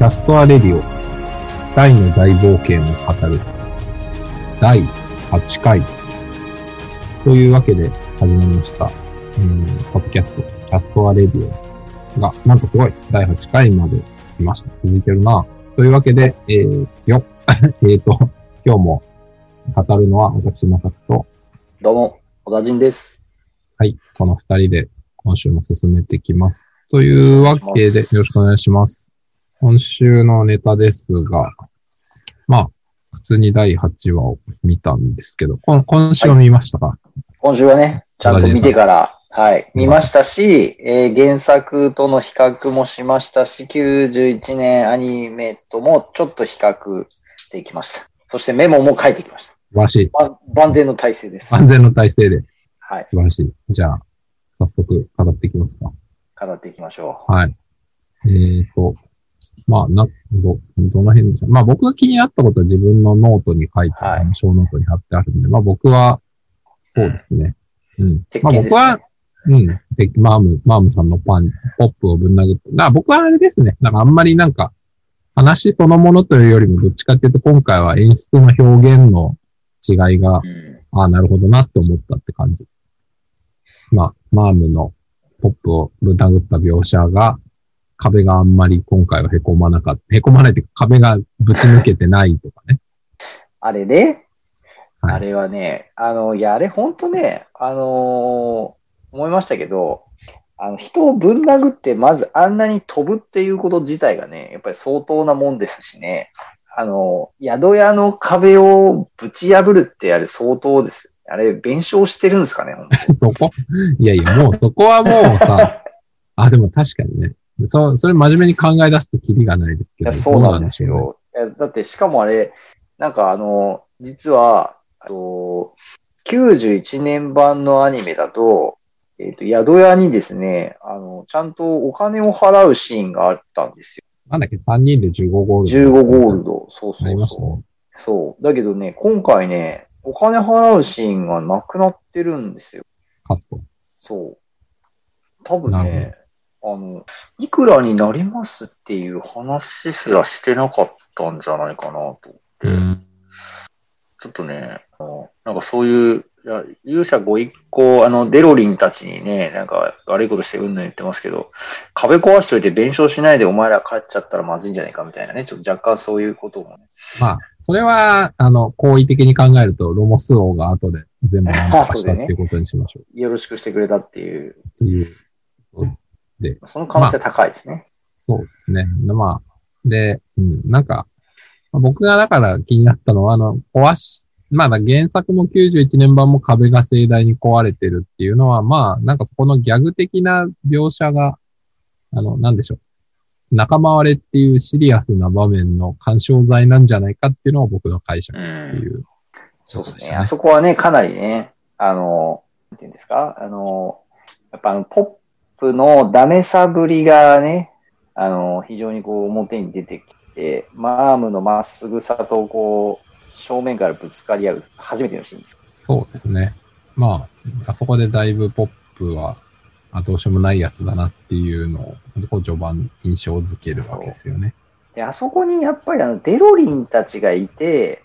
キャストアレディオ、大の大冒険を語る、第8回。というわけで始まりました、うん、ポッドキャスト、キャストアレディオが、なんとすごい、第8回まで来ました。続いてるな。というわけで、えー、よ、えっと、今日も語るのは私、まさきと、どうも、小田人です。はい、この二人で今週も進めてきます。というわけで、よろしくお願いします。今週のネタですが、まあ、普通に第8話を見たんですけど、こ今週は見ましたか、今週はね、ちゃんと見てから、はい、見ましたし、えー原作との比較もしましたし、91年アニメともちょっと比較していきました。そしてメモも書いてきました。素晴らしい。ば万全の体制です。安全の体制ではい、素晴らしい。じゃあ、早速語っていきますか。語っていきましょはい。えーと、まあ、な、ど、どの辺でしょう。まあ僕が気になったことは自分のノートに書いて、はい小ノートに貼ってあるんで、まあ僕は、そうですね。うん。鉄まあ僕は、うん。でマーム、マームさんのパン、ポップをぶん殴って。だから僕はあれですね。なんかあんまりなんか、話そのものというよりも、どっちかっていうと今回は演出の表現の違いがう。、うん。ああ、なるほどなって思ったって感じ。まあ、マームのポップをぶん殴った描写が、壁があんまり今回は凹まなかった。凹まないっていうか壁がぶち抜けてないとかね。あれね、はいあれはね、あの、いや、あれ本当ね、あのー思いましたけど、あの、人をぶん殴って、まずあんなに飛ぶっていうこと自体がね、やっぱり相当なもんですしね、あの、宿屋の壁をぶち破るってあれ相当ですよ。あれ、弁償してるんですかね、そこ？いやいや、もうそこはもうさ、あ、でも確かにね。そ、それ真面目に考え出すとキリがないですけど。そうなんですよ。だって、しかもあれ、なんかあの、実は、あと91年版のアニメだと、えっ、と、宿屋にですね、あの、ちゃんとお金を払うシーンがあったんですよ。なんだっけ、3人で15ゴールド。15ゴールド。そうそうありましたねそう。そう。だけどね、今回ね、お金払うシーンがなくなってるんですよ。カット。そう。多分ね、あの、いくらになりますっていう話すらしてなかったんじゃないかなと思って。うん。ちょっとね、あのなんかそういう、いや勇者ご一行、あの、デロリンたちにね、なんか悪いことしてうんぬん言ってますけど、壁壊しといて弁償しないでお前ら帰っちゃったらまずいんじゃないかみたいなね、ちょっと若干そういうこともね。まあ、それは、あの、好意的に考えると、ロモス王が後で全部何とかしたっていうことにしましょう。よろしくしてくれたっていう、っていう。その可能性高いですね。そうですね。まあ、で、うん、なんか、まあ僕がだから気になったのは、あの、壊し、まあ原作も91年版も壁が盛大に壊れてるっていうのは、まあ、なんかそこのギャグ的な描写が、あの、なんでしょう。仲間割れっていうシリアスな場面の干渉剤なんじゃないかっていうのが僕の解釈うっていん。う。そうですね。そうですねあそこはね、かなりね、あの、なんていうんですか、あの、やっぱあの、ポップのダメさぶりがね、あの、非常にこう表に出てきて、マームのまっすぐさとこう、正面からぶつかり合う、初めてのシーンです。そうですね。まあ、あそこでだいぶポップは、あどうしようもないやつだなっていうのを、こう序盤印象づけるわけですよね。で、あそこにやっぱりあの、デロリンたちがいて、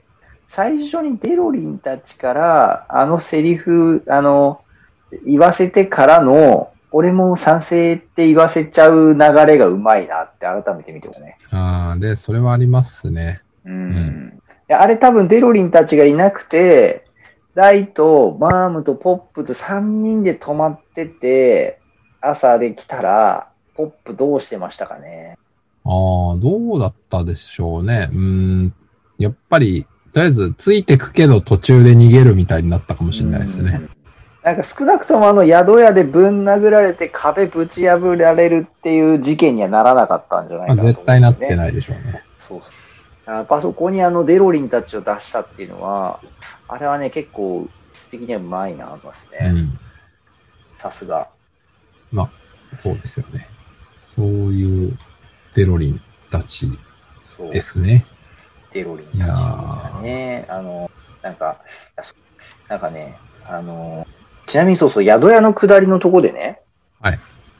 最初にデロリンたちから、あのセリフ、あの、言わせてからの、俺も賛成って言わせちゃう流れがうまいなって改めて見てますね。ああ、で、それはありますね。うん。んいやあれ多分デロリンたちがいなくて、ライとマームとポップと3人で泊まってて、朝で来たら、ポップどうしてましたかね。ああ、どうだったでしょうね。うーん。やっぱり、とりあえず、ついてくけど途中で逃げるみたいになったかもしれないですね。うん。なんか少なくともあの宿屋でぶん殴られて壁ぶち破られるっていう事件にはならなかったんじゃないまあ、かなね、絶対なってないでしょうね。そうそう。やっぱそこにあのデロリンたちを出したっていうのは、あれはね、結構、質的にはうまいなと思いますね。うん。さすが。そうですよね。そういうデロリンたち。ですね。デロリンいやたちーがね。あの、なんか、なんかね、あの、ちなみにそうそう、宿屋の下りのとこでね、はい。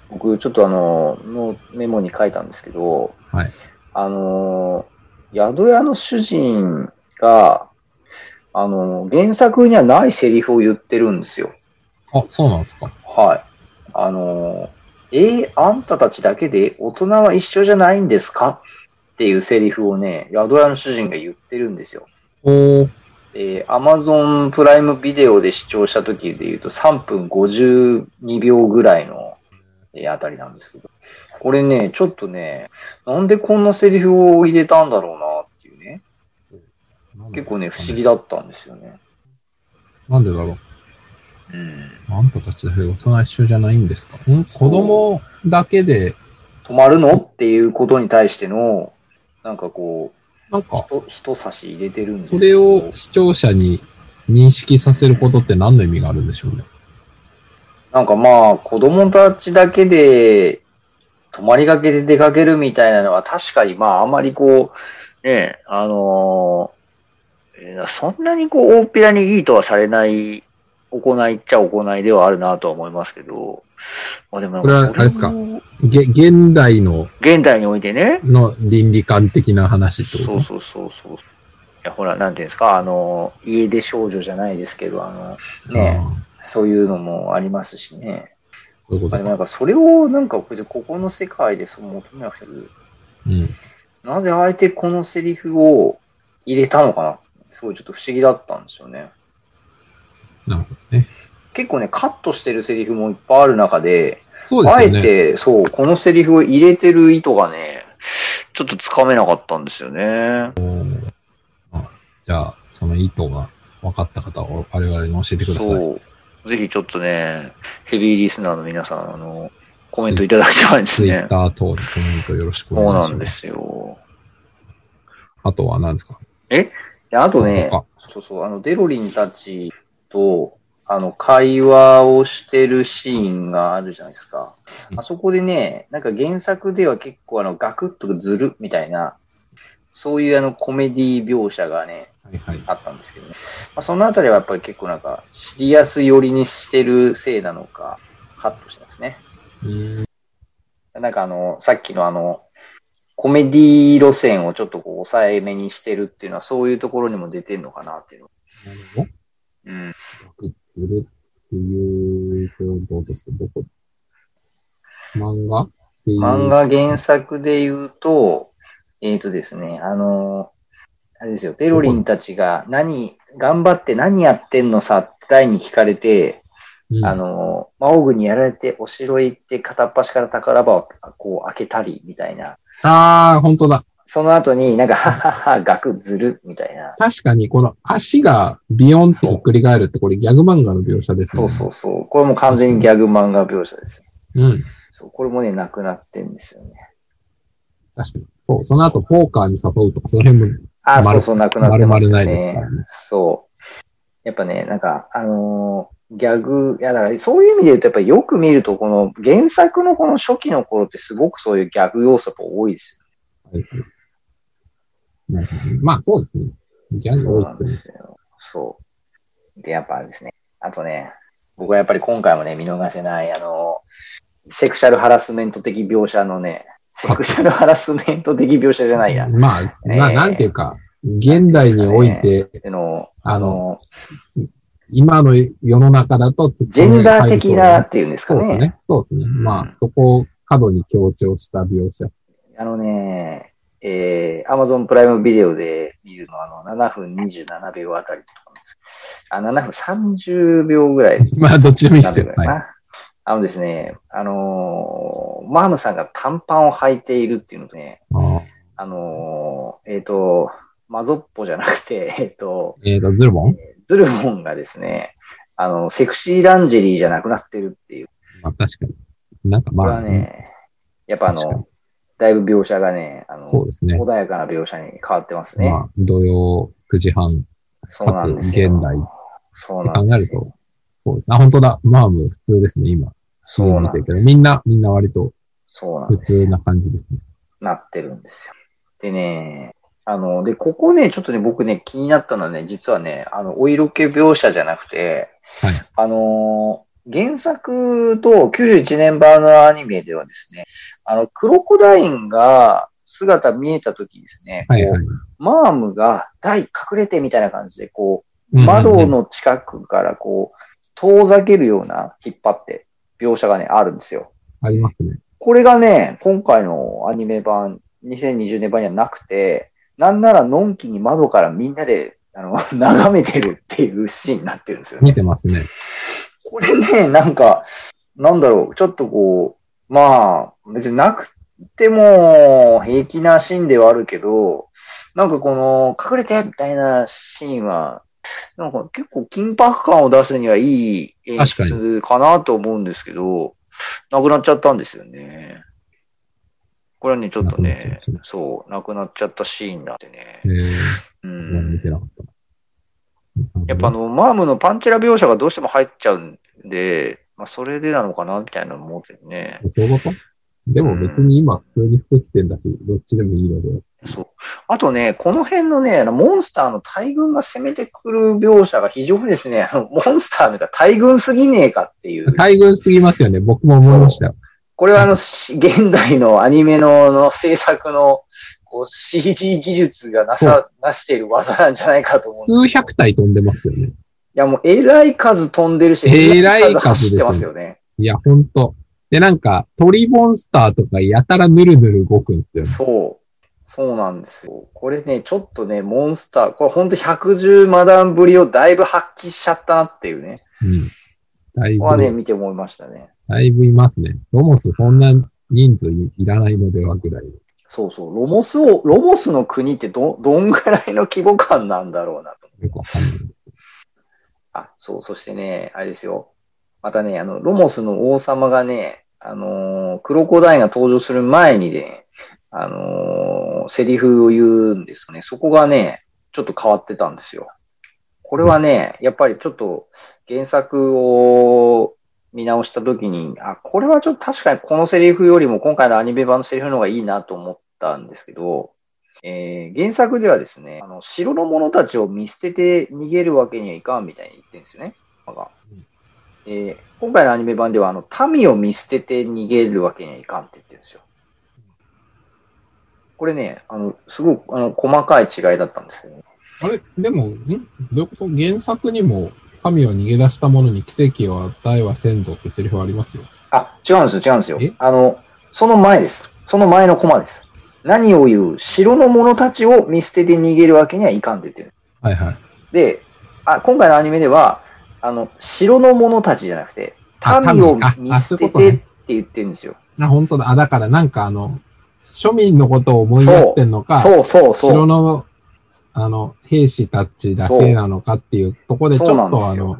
僕、ちょっとあの、のメモに書いたんですけど、はい。あのー、宿屋の主人が、あのー、原作にはないセリフを言ってるんですよ。あ、そうなんですか。はい。あのー、えー、あんたたちだけで大人は一緒じゃないんですか？っていうセリフをね、宿屋の主人が言ってるんですよ。おー。えー、Amazon プライムビデオで視聴した時で言うと3分52秒ぐらいの、えーあたりなんですけど、これね、ちょっとね、なんでこんなセリフを入れたんだろうなっていうね、結構ね、不思議だ。だったんですよね。なんでだろう。うん。あんたたちだけで大人一緒じゃないんですか？ん？子供だけで、止まるの？っていうことに対しての、なんかこう、なんか、人人差し入れてるんですそれを視聴者に認識させることって何の意味があるんでしょうね？なんかまあ、子供たちだけで、泊まりがけで出かけるみたいなのは確かにまあ、あまりこう、ね、あのーえーそんなにこう、大っぴらにいいとはされない行いっちゃ行いではあるなとは思いますけど、まあでもこれはあれですか？もげ現代の現代においてね、の倫理観的な話ってこと？そうそうそうそう。いや、ほら、なんていうんですか、あの、家出少女じゃないですけど、あの、ね、あそういうのもありますしね。ーそういうことなんかそれをなんかここの世界でそう求めなくてもうん。なぜあえてこのセリフを入れたのかな？すごいちょっと不思議だったんですよね。なるほどね。結構ね、カットしてるセリフもいっぱいある中で、あえそうですよね。て、そう、このセリフを入れてる意図がね、ちょっとつかめなかったんですよね。じゃあ、その意図が分かった方を我々に教えてください。そう。ぜひちょっとね、ヘビーリスナーの皆さん、あの、コメントいただきたいですツイねッ。ター等でコメントよろしくおそう願いします。なんです。よ。あとは何ですか？であとね、他そうそう、あの、デロリンたちと、あの、会話をしてるシーンがあるじゃないですか。うんあそこでね、なんか原作では結構あの、ガクッとずるみたいな、そういうあの、コメディ描写がね、はいはい。あったんですけどね。まあ、そのあたりはやっぱり結構なんか、シリアス寄りにしてるせいなのか、カットしてますね。うーん。なんかあの、さっきのあの、コメディ路線をちょっとこう抑えめにしてるっていうのはそういうところにも出てんのかなっていうの。なるほど。うん。くっつるっていうと、どうですか？どこ？漫画。漫画原作で言うと、えっ、とですね、あの、あれですよ、テロリンたちが何、頑張って何やってんのさって大に聞かれて、うん、あの、魔王軍にやられてお城へ行って片っ端から宝場をこう開けたりみたいな。あー、本当だ。その後になんか、はっはっは、ガクずるみたいな。確かに、この足がビヨンってひっくり返るって、これギャグ漫画の描写ですね。そうそうそう。これも完全にギャグ漫画描写ですよ。うん。そう、これもね、なくなってんですよね。確かに。そう。その後、ポーカーに誘うとか、その辺も、あ、丸そうそう、なくなってますよ丸々ないですからねね。そう。やっぱね、なんか、あのーギャグ、いや、だからそういう意味で言うと、やっぱりよく見ると、この原作のこの初期の頃ってすごくそういうギャグ要素が多いですはいはいまあ、そうですね。ギャよ。そうグ多いでですね。すよ。そう。で、やっぱですね、あとね、僕はやっぱり今回もね、見逃せない、あのーセクシャルハラスメント的描写のね、セクシャルハラスメント的描写じゃないや。まあ、なえーなんていうか、現代において、での、あの今の世の中だとジェンダー的なっツていうんですかね。そうですね。そうですね。まあ、そこを過度に強調した描写。あのね、えー、Amazon プライムビデオで見るのは、あの、7分27秒あたりとかです。あ、7分30秒ぐらいです。まあ、どっちでもいいですよ。30ぐらはいあのですね、あのーマームさんが短パンを履いているっていうのとね、あーあのーえっ、と、マゾッポじゃなくて、えっ、と、えっ、と、ズルボン？ズルボンがですね、あの、セクシーランジェリーじゃなくなってるっていう。まあ、確かに。なんかこれまあ、はね、やっぱあの、だいぶ描写がね、あの、そうですね。穏やかな描写に変わってますね。まあ、土曜9時半そうなんですよ。現代そうなんですよ。考えると、そうですね。あ、本当だ。マーム普通ですね、今。そうなん見てるけど、みんな、みんな割と普そうなんですよ。通な感じですね。なってるんですよ。でね、あの、で、ここね、ちょっとね、僕ね、気になったのはね、実はね、あの、お色気描写じゃなくて、はい。あの、原作と91年版のアニメではですね、あの、クロコダインが、姿見えたときですね、はいはいマームが台隠れてみたいな感じで、こう、窓の近くからこう、遠ざけるような引っ張って描写がね、あるんですよ。ありますね。これがね、今回のアニメ版、2020年版にはなくて、なんならのんきに窓からみんなで、あの、眺めてるっていうシーンになってるんですよね。見てますね。これね、なんか、なんだろう、ちょっとこう、まあ、別になくても平気なシーンではあるけど、なんかこの、隠れてみたいなシーンは、なんか結構緊迫感を出すにはいい演出かなと思うんですけど、なくなっちゃったんですよね。これはね、ちょっとねそう、なくなっちゃったシーンだってね。えー、うそこは見ん。てなかった。やっぱあの、マームのパンチラ描写がどうしても入っちゃうんで、まあ、それでなのかな、みたいなの思ってね。そういうこと？でも別に今普通に服着てんだし、どっちでもいいので。そう。あとね、この辺のね、あのモンスターの大群が攻めてくる描写が非常にですね、あのモンスターなんか大群すぎねえかっていう。大群すぎますよね。僕も思いましたよ。これはあの、し現代のアニメのの制作のこう CG 技術がなさ、なしている技なんじゃないかと思うん数百体飛んでますよね。いやもう、えらい数飛んでるし、えらい数走ってますよね。いや、ほんと。で、なんか、鳥モンスターとかやたらぬるぬる動くんですよね。そう。そうなんですよ。これね、ちょっとね、モンスター、これほんと110マダンぶりをだいぶ発揮しちゃったなっていうね。うん。だいここはね、ぶ、見て思いましたね。だいぶいますね。ロモスそんな人数いいらないのではぐらい。そうそう。ロモスを、ロモスの国ってど、どんぐらいの規模感なんだろうなと。あ、そう。そしてね、あれですよ。またね、あの、ロモスの王様がね、あのークロコダイが登場する前にね、あのーセリフを言うんですよね。そこがね、ちょっと変わってたんですよ。これはね、やっぱりちょっと原作を見直したときに、あ、これはちょっと確かにこのセリフよりも今回のアニメ版のセリフの方がいいなと思ったんですけど、えー原作ではですね、あの、城の者たちを見捨てて逃げるわけにはいかんみたいに言ってるんですよね。がうんえー今回のアニメ版では、あの、民を見捨てて逃げるわけにはいかんって言ってるんですよ。これね、あの、すごく、あの、細かい違いだったんですけどね。あれ、でも、ん？どういうこと？原作にも、神を逃げ出した者に奇跡を与えはせんぞってセリフありますよ。あ、違うんですよ、違うんですよえ？あの、その前です。その前のコマです。何を言う城の者たちを見捨てて逃げるわけにはいかんって言ってるんです。はいはい。で、あ、今回のアニメでは、あの、城の者たちじゃなくて、あ民を見捨ててって言ってるんですよ。あ、本当だ。あ、だからなんかあの、庶民のことを思いやってんのか、そうそうそう。城の、あの、兵士たちだけなのかっていうところで、ちょっとあの、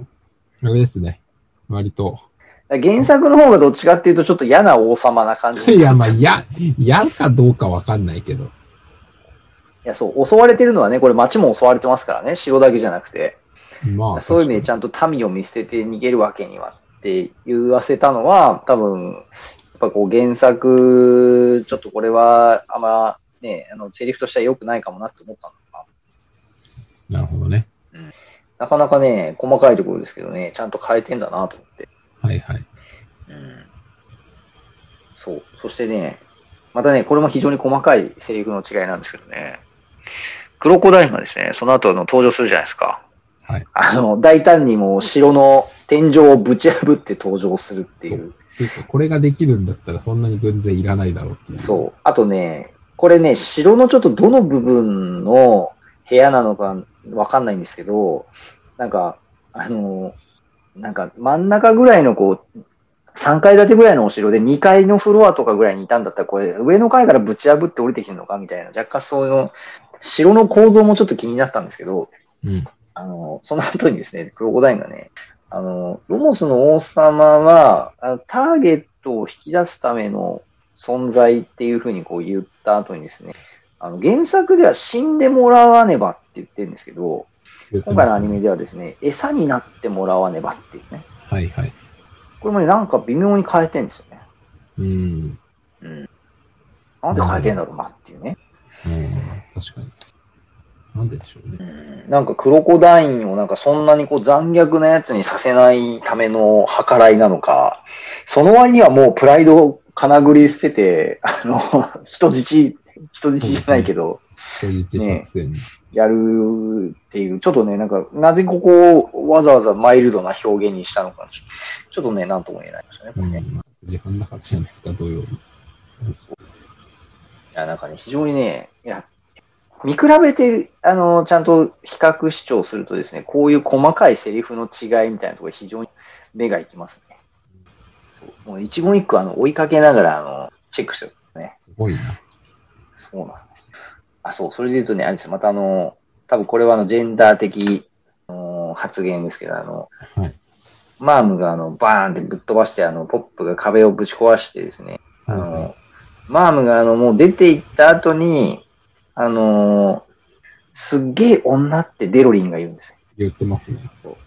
あれですね。割と。原作の方がどっちかっていうと、ちょっと嫌な王様な感じ。いや、まあ、や、やかどうかわかんないけど。いや、そう、襲われてるのはね、これ町も襲われてますからね、城だけじゃなくて。まあ、そういう意味でちゃゃんと民を見捨てて逃げるわけにはって言わせたのは、多分、やっぱこう原作、ちょっとこれはあんまね、あの、セリフとしては良くないかもなって思ったのかなるほどね。な。なかなかね、細かいところですけどね、ちゃんと変えてんだなと思って。はいはい。うん。そう。そしてね、またね、これも非常に細かいセリフの違いなんですけどね、クロコダイルがですね、その後の登場するじゃないですか。はい。あの、大胆にもう城の天井をぶち破って登場するっていう。ていうかこれができるんだったらそんなに軍勢いらないだろうっていう。そう。あとね、これね、城のちょっとどの部分の部屋なのかわかんないんですけど、なんか、あの、なんか真ん中ぐらいのこう、3階建てぐらいのお城で2階のフロアとかぐらいにいたんだったら、これ上の階からぶち破って降りてきてるのかみたいな、若干そういうの、城の構造もちょっと気になったんですけど、うん。あの、その後にですね、クロコダインがね、あの、ロモスの王様は、あのターゲットを引き出すための存在っていうふうにこう言った後にですね、あの、原作では死んでもらわねばって言ってるんですけど、今回のアニメではですね、餌になってもらわねばっていうね、はいはい。これもね、なんか微妙に変えてんですよね。うん。うん。なんで変えてんだろうなっていうね。うん。確かに。なんででしょうね。うんなんかクロコダインをなんかそんなにこう残虐なやつにさせないための計らいなのか、その割にはもうプライドをかなぐり捨てて、あの、人質人質じゃないけど、人質作戦に。やるっていう、ちょっとね、なんか、なぜここをわざわざマイルドな表現にしたのか、ちょちょっとね、なんとも言えないですね。これね時半だからじゃないですか、土曜日。いや、なんかね、非常にね、いや、見比べて、あの、ちゃんと比較視聴するとですね、こういう細かいセリフの違いみたいなところ非常に目がいきますね。そうもう一言一句あの追いかけながら、あの、チェックしてるね。すごいな。そうなんです。あ、そう、それで言うとね、あれですまたあの、多分これはあの、ジェンダー的、あの発言ですけど、あの、はいマームがあの、バーンってぶっ飛ばして、あの、ポップが壁をぶち壊してですね、あの、はいマームがあの、もう出て行った後に、あのーすっげえ女ってデロリンが言うんですよ。言ってますね。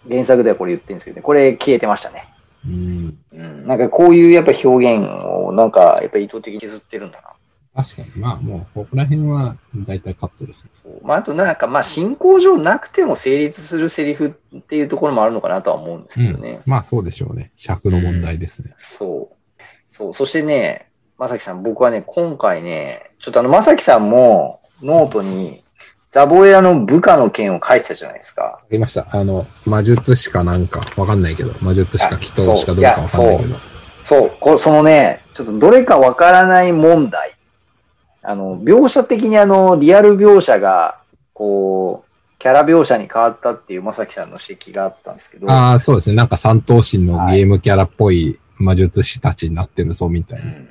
原作ではこれ言ってるんですけどね、これ消えてましたね。うん。うん。なんかこういうやっぱ表現を、なんかやっぱ意図的に削ってるんだな。確かに。まあ、もう、ここら辺は大体カットですね。そうまあ、あとなんかまあ進行上なくても成立するセリフっていうところもあるのかなとは思うんですけどね。まあ、そうでしょうね。尺の問題ですね。そう。そう。そしてね、まさきさん、僕はね、今回ね、ちょっとあの、まさきさんもノートにザボエラの部下の件を書いてたじゃないですか。ありました。あの、魔術師かなんか、わかんないけど、魔術師か祈祷師かどうかわかんないけど。そう、こそのね、ちょっとどれかわからない問題。あの、描写的にあの、リアル描写が、こう、キャラ描写に変わったっていうまさきさんの指摘があったんですけど、ああ、そうですね。なんか三頭身のゲームキャラっぽい魔術師たちになってるぞ、みたいうな。ん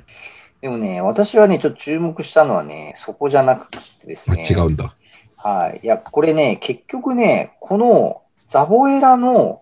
でもね、私はね、ちょっと注目したのはね、そこじゃなくてですあね。違うんだ。はい。いや、これね、結局ね、このザボエラの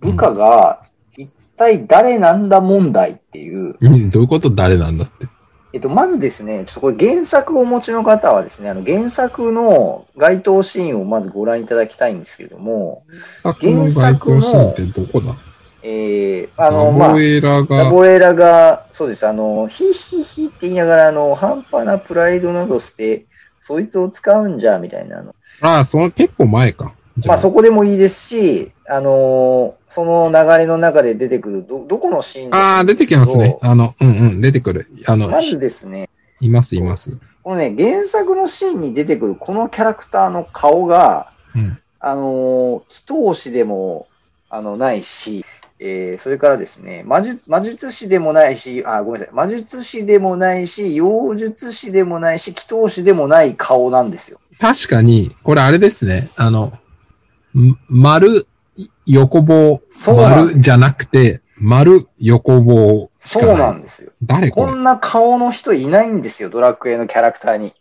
部下が一体誰なんだ問題っていう、うんどういうこと？誰なんだって。えっと、まずですね、ちょっとこれ原作をお持ちの方はですね、あの原作の該当シーンをまずご覧いただきたいんですけれども、作の該当シーンってどこだ？えー、あの、まあザボ、エラザが、ボエラが、そうです、あの、ヒヒヒって言いながら、あの、半端なプライドなどして、そいつを使うんじゃ、みたいなの。ああ、その結構前か。まあそこでもいいですし、あのーその流れの中で出てくる、ど、どこのシーンああ、出てきますね。あの、うんうん、出てくる。あの、まずですね、います、います。このね、原作のシーンに出てくるこのキャラクターの顔が、うん。あのー祈祷師でも、あの、ないし、えー、それからですね、魔術、魔術師でもないし、あ、ごめんなさい、魔術師でもないし、妖術師でもないし、祈祷師でもない顔なんですよ。確かに、これあれですね。あの、ん丸、横棒、そうなんです丸じゃなくて、丸、横棒しそかない。うなんですよ。誰これ？こんな顔の人いないんですよ、ドラクエのキャラクターに。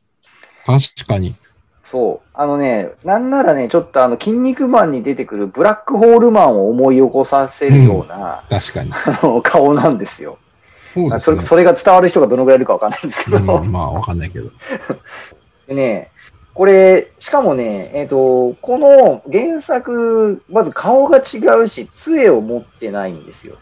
確かに。そう。あのね、なんならね、ちょっとあの、筋肉マンに出てくるブラックホールマンを思い起こさせるような、確かに。あの顔なんですよ。それそうですね。それが伝わる人がどのぐらいいるかわかんないんですけど。うん、まあ、わかんないけど。でね、これ、しかもね、えっ、と、この原作、まず顔が違うし、杖を持ってないんですよ。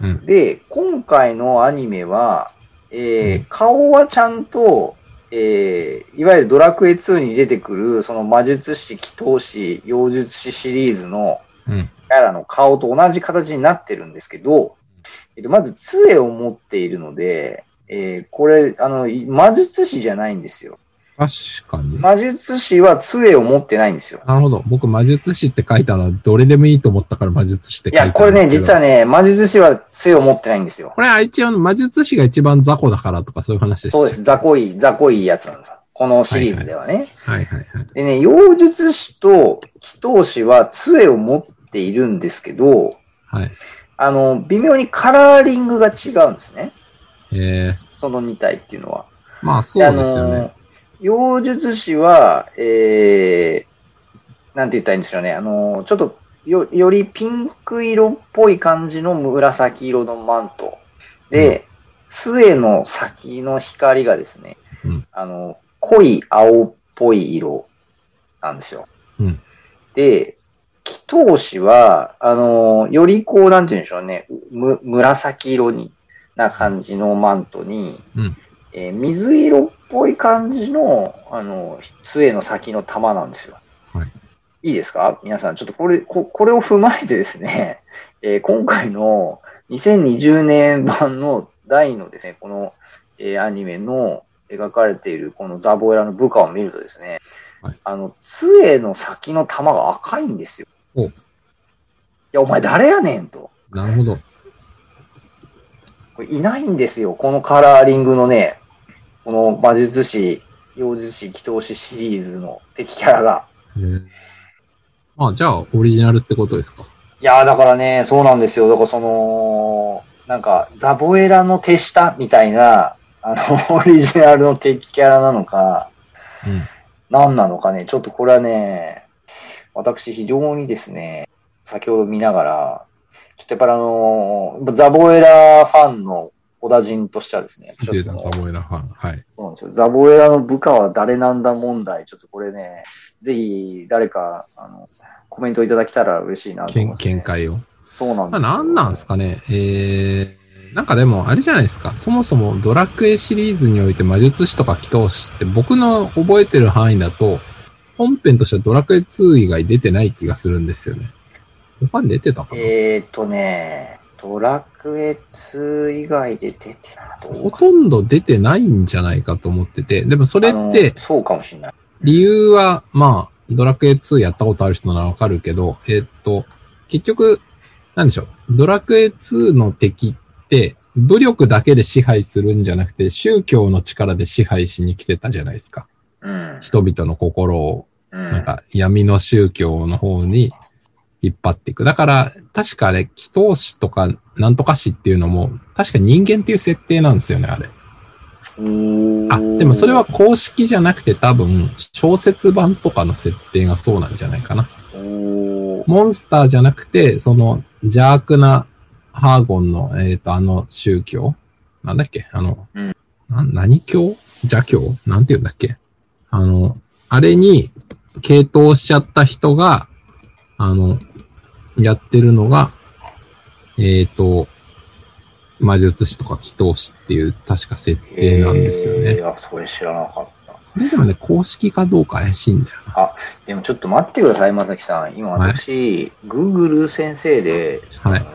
うん。で、今回のアニメは、えーうん顔はちゃんと、えーいわゆるドラクエ2に出てくる、その魔術師、祈祷師、妖術師シリーズのうん。キャラの顔と同じ形になってるんですけど、えっと、まず杖を持っているので、えーこれ、あの、魔術師じゃないんですよ。確かに。魔術師は杖を持ってないんですよ。なるほど。僕、魔術師って書いたのは、どれでもいいと思ったから魔術師っていや、書いたんですけど。これね、実はね、魔術師は杖を持ってないんですよ。これは一応、魔術師が一番雑魚だからとかそういう話でした。そうです。雑魚い、雑魚いやつなんですよ。このシリーズではね。はいはいはい。でね、妖術師と祈祷師は杖を持っているんですけど、はい。あの、微妙にカラーリングが違うんですね。えその2体っていうのは。ー、まあそうですよね。妖術師は、えー、なんて言ったらいいんでしょうね。あの、ちょっとよ、よりピンク色っぽい感じの紫色のマント。で、杖の先の光がですね、うんあの、濃い青っぽい色なんですよ。うんで、祈祷師は、あの、よりこう、なんて言うんでしょうね、む紫色にな感じのマントに、うんえー水色っぽい感じの、あの、杖の先の玉なんですよ。はい。いいですか？皆さん、ちょっとこれ、ここれを踏まえてですね、えー今回の2020年版の第のですね、この、えーアニメの、描かれているこのザボエラの部下を見るとですね、はいあの、杖の先の玉が赤いんですよ。おいや、お前誰やねんと。なるほど。これいないんですよ、このカラーリングのね、この魔術師、妖術師、祈祷師シリーズの敵キャラが。へーあ、じゃあ、オリジナルってことですか？いやーだからね、そうなんですよ。だからその、なんか、ザボエラの手下みたいな、あの、オリジナルの敵キャラなのか、うん。何なのかね、ちょっとこれはね、私非常にですね、先ほど見ながら、ちょっとやっぱりあの、ザボエラファンの小田人としてはですね、ちょデータっとサボエラファン。はい。そうなんですよ。ザボエラの部下は誰なんだ問題、ちょっとこれね、ぜひ誰か、あの、コメントいただけたら嬉しいなと思い見ます、ね。見解を。そうなんですよ。まあ、なんなんですかね。えー、なんかでも、あれじゃないですか。そもそもドラクエシリーズにおいて魔術師とか祈祷師って僕の覚えてる範囲だと、本編としてはドラクエ2以外出てない気がするんですよね。他に出てたかな、えーっとね、ドラクエ2以外で出てほとんど出てないんじゃないかと思ってて、でもそれって、そうかもしれない。理由は、まあ、ドラクエ2やったことある人ならわかるけど、えーっと、結局、なんでしょう。ドラクエ2の敵って、武力だけで支配するんじゃなくて、宗教の力で支配しに来てたじゃないですか。うん。人々の心を、うん。なんか闇の宗教の方に引っ張っていく。だから、確かあれ、祈祷師とか、なんとか師っていうのも、確か人間っていう設定なんですよね、あれ。あ、でもそれは公式じゃなくて多分、小説版とかの設定がそうなんじゃないかな。モンスターじゃなくて、その邪悪なハーゴンの、えっ、と、あの宗教。なんだっけあの、うん。な何教？邪教？なんて言うんだっけ？あの、あれに、傾倒しちゃった人が、あの、やってるのが、えっ、と、魔術師とか祈祷師っていう確か設定なんですよね。えーいや、それ知らなかった。それでもね、公式かどうか怪しいんだよな。でもちょっと待ってください、まさきさん。今はい私、Google 先生で、はい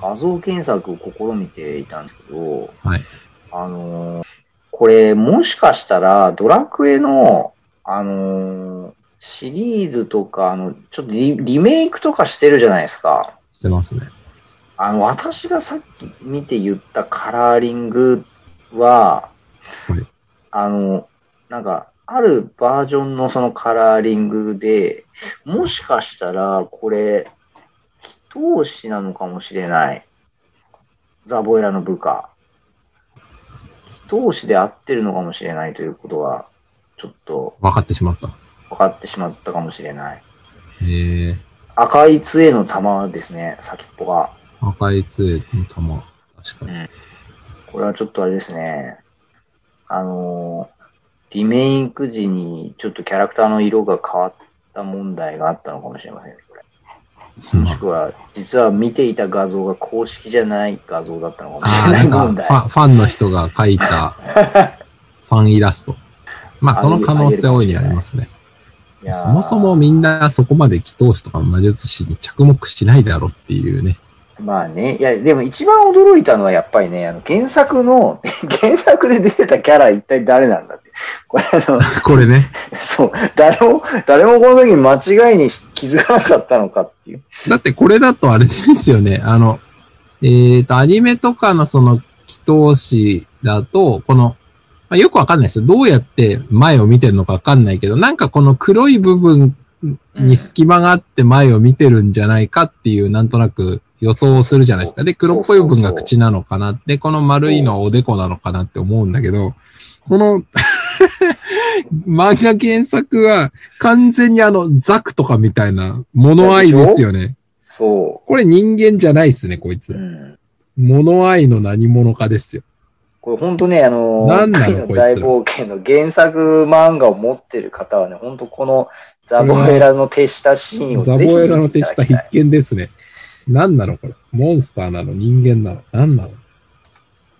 画像検索を試みていたんですけど、はい。あのーこれ、もしかしたら、ドラクエの、あのーシリーズとか、あの、ちょっとリリメイクとかしてるじゃないですか。してますね。あの、私がさっき見て言ったカラーリングは、はいあの、なんか、あるバージョンのそのカラーリングで、もしかしたら、これ、祈祷師なのかもしれない。ザボエラの部下。祈祷師で合ってるのかもしれないということは、ちょっと分かってしまった。分かってしまったかもしれない。へえ。赤い杖の玉ですね、先っぽが。赤い杖の玉。確かに。これはちょっとあれですね。あのーリメイク時にちょっとキャラクターの色が変わった問題があったのかもしれませんね、これ。もしくは、実は見ていた画像が公式じゃない画像だったのかもしれなない。ファン、ファンの人が描いたファンイラスト。まあ、その可能性大いにありますね。そもそもみんなそこまで祈祷師とか魔術師に着目しないだろうっていうね。まあね、いや、でも一番驚いたのはやっぱりね、あの原作の、原作で出てたキャラ一体誰なんだって。これあの、これね。そう、誰も、誰もこの時に間違いに気づかなかったのかっていう。だってこれだとあれですよね。あの、えっ、と、アニメとかのその祈祷師だと、この、まあ、よくわかんないですよ。どうやって前を見てるのかわかんないけど、なんかこの黒い部分に隙間があって前を見てるんじゃないかっていう、なんとなく予想をするじゃないですか。で、黒っぽい部分が口なのかな。で、この丸いのはおでこなのかなって思うんだけど、この漫画原作は完全にあのザクとかみたいな物愛ですよね。そこれ人間じゃないっすね、こいつう。う。ん。物愛の何者かですよ。これ本当ね、あの、なんなの 愛の大冒険の原作漫画を持ってる方はね、本当このザボエラの手下シーンをザボエラの手下必見ですね。何なのこれ。モンスターなの人間なの何なの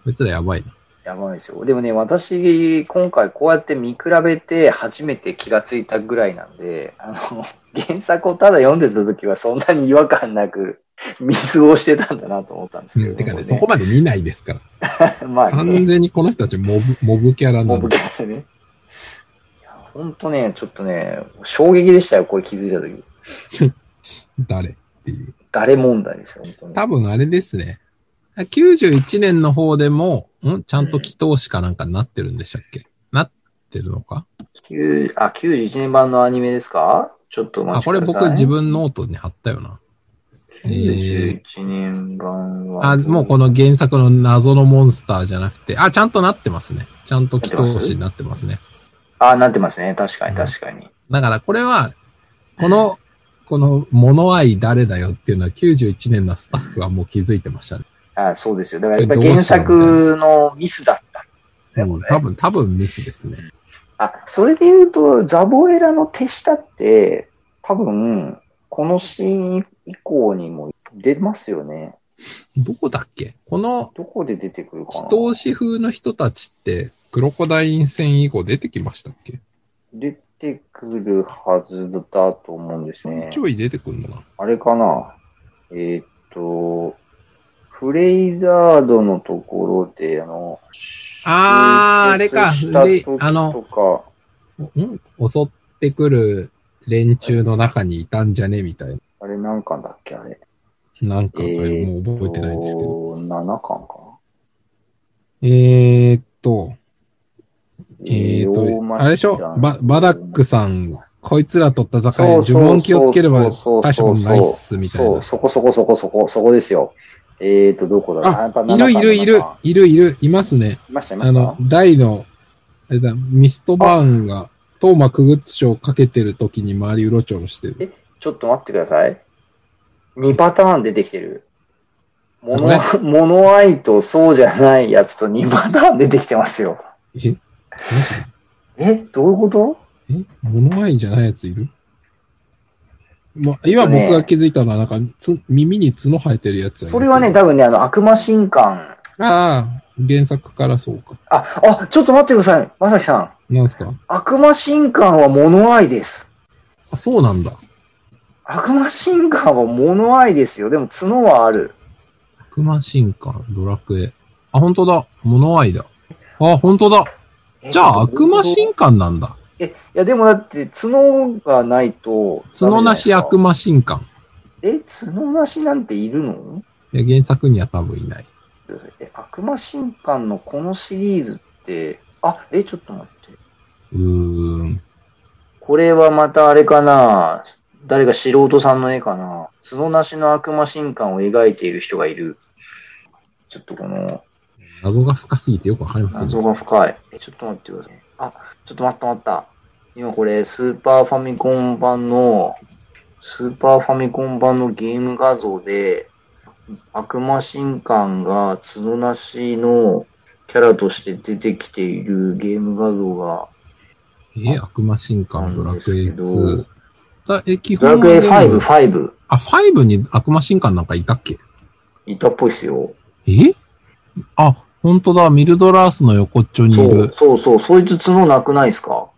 こいつらやばいな。やばいですよ。でもね、私、今回こうやって見比べて初めて気がついたぐらいなんで、あの、原作をただ読んでた時はそんなに違和感なく、水をしてたんだなと思ったんですけど、うん、てかね、そこまで見ないですから。まあ完ね、全にこの人たちモブ、モブキャラなモブの。キャラね。いやほんとね、ちょっとね、衝撃でしたよ、これ気づいたとき。誰っていう。誰問題ですよ、本当に。多分あれですね。91年の方でも、んちゃんと祈祷師かなんかになってるんでしたっけ、なってるのか？9あ、91年版のアニメですか？ちょっとお待あ、これちください。僕自分ノートに貼ったよな。えー91年版は。あ、もうこの原作の謎のモンスターじゃなくて、あ、ちゃんとなってますね。ちゃんと祈祷師になってますね。あ、なってますね。確かに、確かに。だからこれは、この、この物愛誰だよっていうのは91年のスタッフはもう気づいてましたね。あそうですよ。だからやっぱり原作のミスだったんですね、多分、多分ミスですね。あ、それで言うと、ザボエラの手下って、多分、このシーン以降にも出ますよね。どこだっけ？このどこで出てくるかな祈祷師風の人たちって、クロコダイン戦以降出てきましたっけ？出てくるはずだと思うんですねち。ょい出てくんだな？あれかな？えーっと、フレイザードのところで、あの、あー、あれか。集結したで時、あの、ん？襲ってくる連中の中にいたんじゃね？みたいな。あれ何巻だっけ？あれ。なんか、えーもう覚えてないんですけど。7巻かえーっと、えーっと、あれでしょ？ババダックさん、こいつらと戦い、呪文気をつければ大したことないっす、みたいそう、な。そこそこそこそこ、そこですよ。えーと、どこだ？あ、いるいるいる7巻、いるいる、いますね。いました、いました。あの、大の、あれだ、ミストバーンが、トーマクグツ賞かけてる時に周りうろちょろしてる。ちょっと待ってください。2パターン出てきてる。モこノ、モノアイとそうじゃないやつと2パターン出てきてますよ。ええ、どういうこと？え物愛じゃないやついる？ま、今えっとね僕が気づいたのは、なんか、つ、耳に角生えてるやつそれはね、多分ね、あの、悪魔神官。ああ、原作からそうか。あ、あ、ちょっと待ってください。まさきさん。なんすか？悪魔神官はモノアイです。あ、そうなんだ。悪魔神官はモノアイですよ。でも角はある。悪魔神官、ドラクエ。あ、本当だ。物愛だ。あ、本当だ。えじゃあ、悪魔神官なんだ。え、いやでもだって角がないと。角なし悪魔。魔神官。え、角なしなんているの？いや、原作には多分いない。え、悪魔神官のこのシリーズって、あ、え、ちょっと待って。うーん。これはまたあれかな誰か素人さんの絵かな角なしの悪魔神官を描いている人がいる。ちょっとこの謎が深すぎてよくわかりません謎ね。が深い。え、ちょっと待ってください。あ、ちょっと待った待った。今これ、スーパーファミコン版の、スーパーファミコン版のゲーム画像で、悪魔神官が角なしのキャラとして出てきているゲーム画像が、え、悪魔神官、ドラクエなんですけど2。だえ、基ドラクエ本は全部5、5、あ、5に悪魔神官なんかいたっけ？いたっぽいっすよ。え？あ、本当だ。ミルドラースの横っちょにいそうる。そうそう、そいつ角なくないっすか？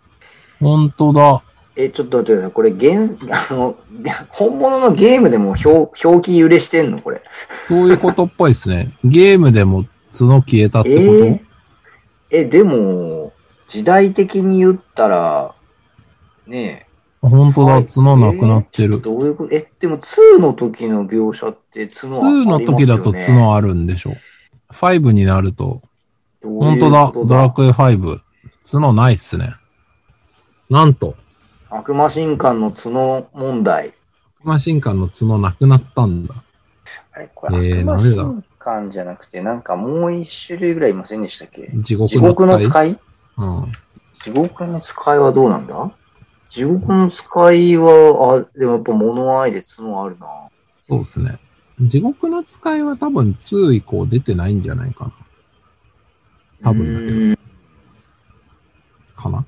本当だ。え、ちょっと待ってください。これ、現、あの、本物のゲームでも表、表記揺れしてんの？これ。そういうことっぽいですね。ゲームでも角消えたってこと、えー？え、でも、時代的に言ったら、ねあ本当だ。はい角なくなってえる。どういうこと？え、でも2の時の描写って角はあり2まね、の時だと角あるんでしょ。5になると、どういう本当だ？ドラクエ5。角ないっすね。なんと、悪魔神官の角問題。悪魔神官の角なくなったんだ。あれ、これ、えー悪魔神官じゃなくて、なんかもう一種類ぐらいいませんでしたっけ？地獄地の使い？うん。地獄の使いはどうなんだ地獄の使いは、あ、でもやっぱ物愛で角あるな。そうですね。地獄の使いは多分2以降出てないんじゃないかな。多分だけどうんかな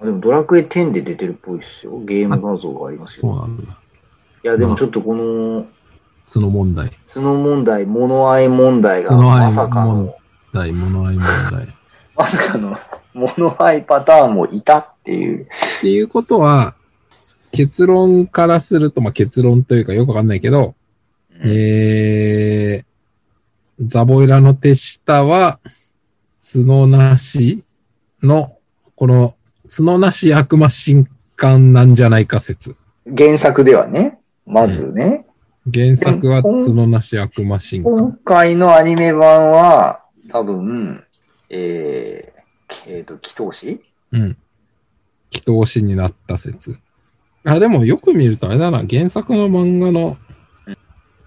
あでもドラクエ10で出てるっぽいですよ。ゲーム画像がありますよ。そうなんだ。いや、でもちょっとこの、角問題。角問題、物愛問題が、まさか問の、題、物合い問題。まさかの、物愛パターンもいたっていう。っていうことは、結論からすると、まあ、結論というかよくわかんないけど、えー、ザボエラの手下は、角なしの、この、角なし悪魔神官なんじゃないか説。原作ではね、まずね。原作は角なし悪魔神今官。回のアニメ版は、多分、えー、えーと、祈祷師？うん。祈祷師になった説。あ、でもよく見るとあれだな、原作の漫画の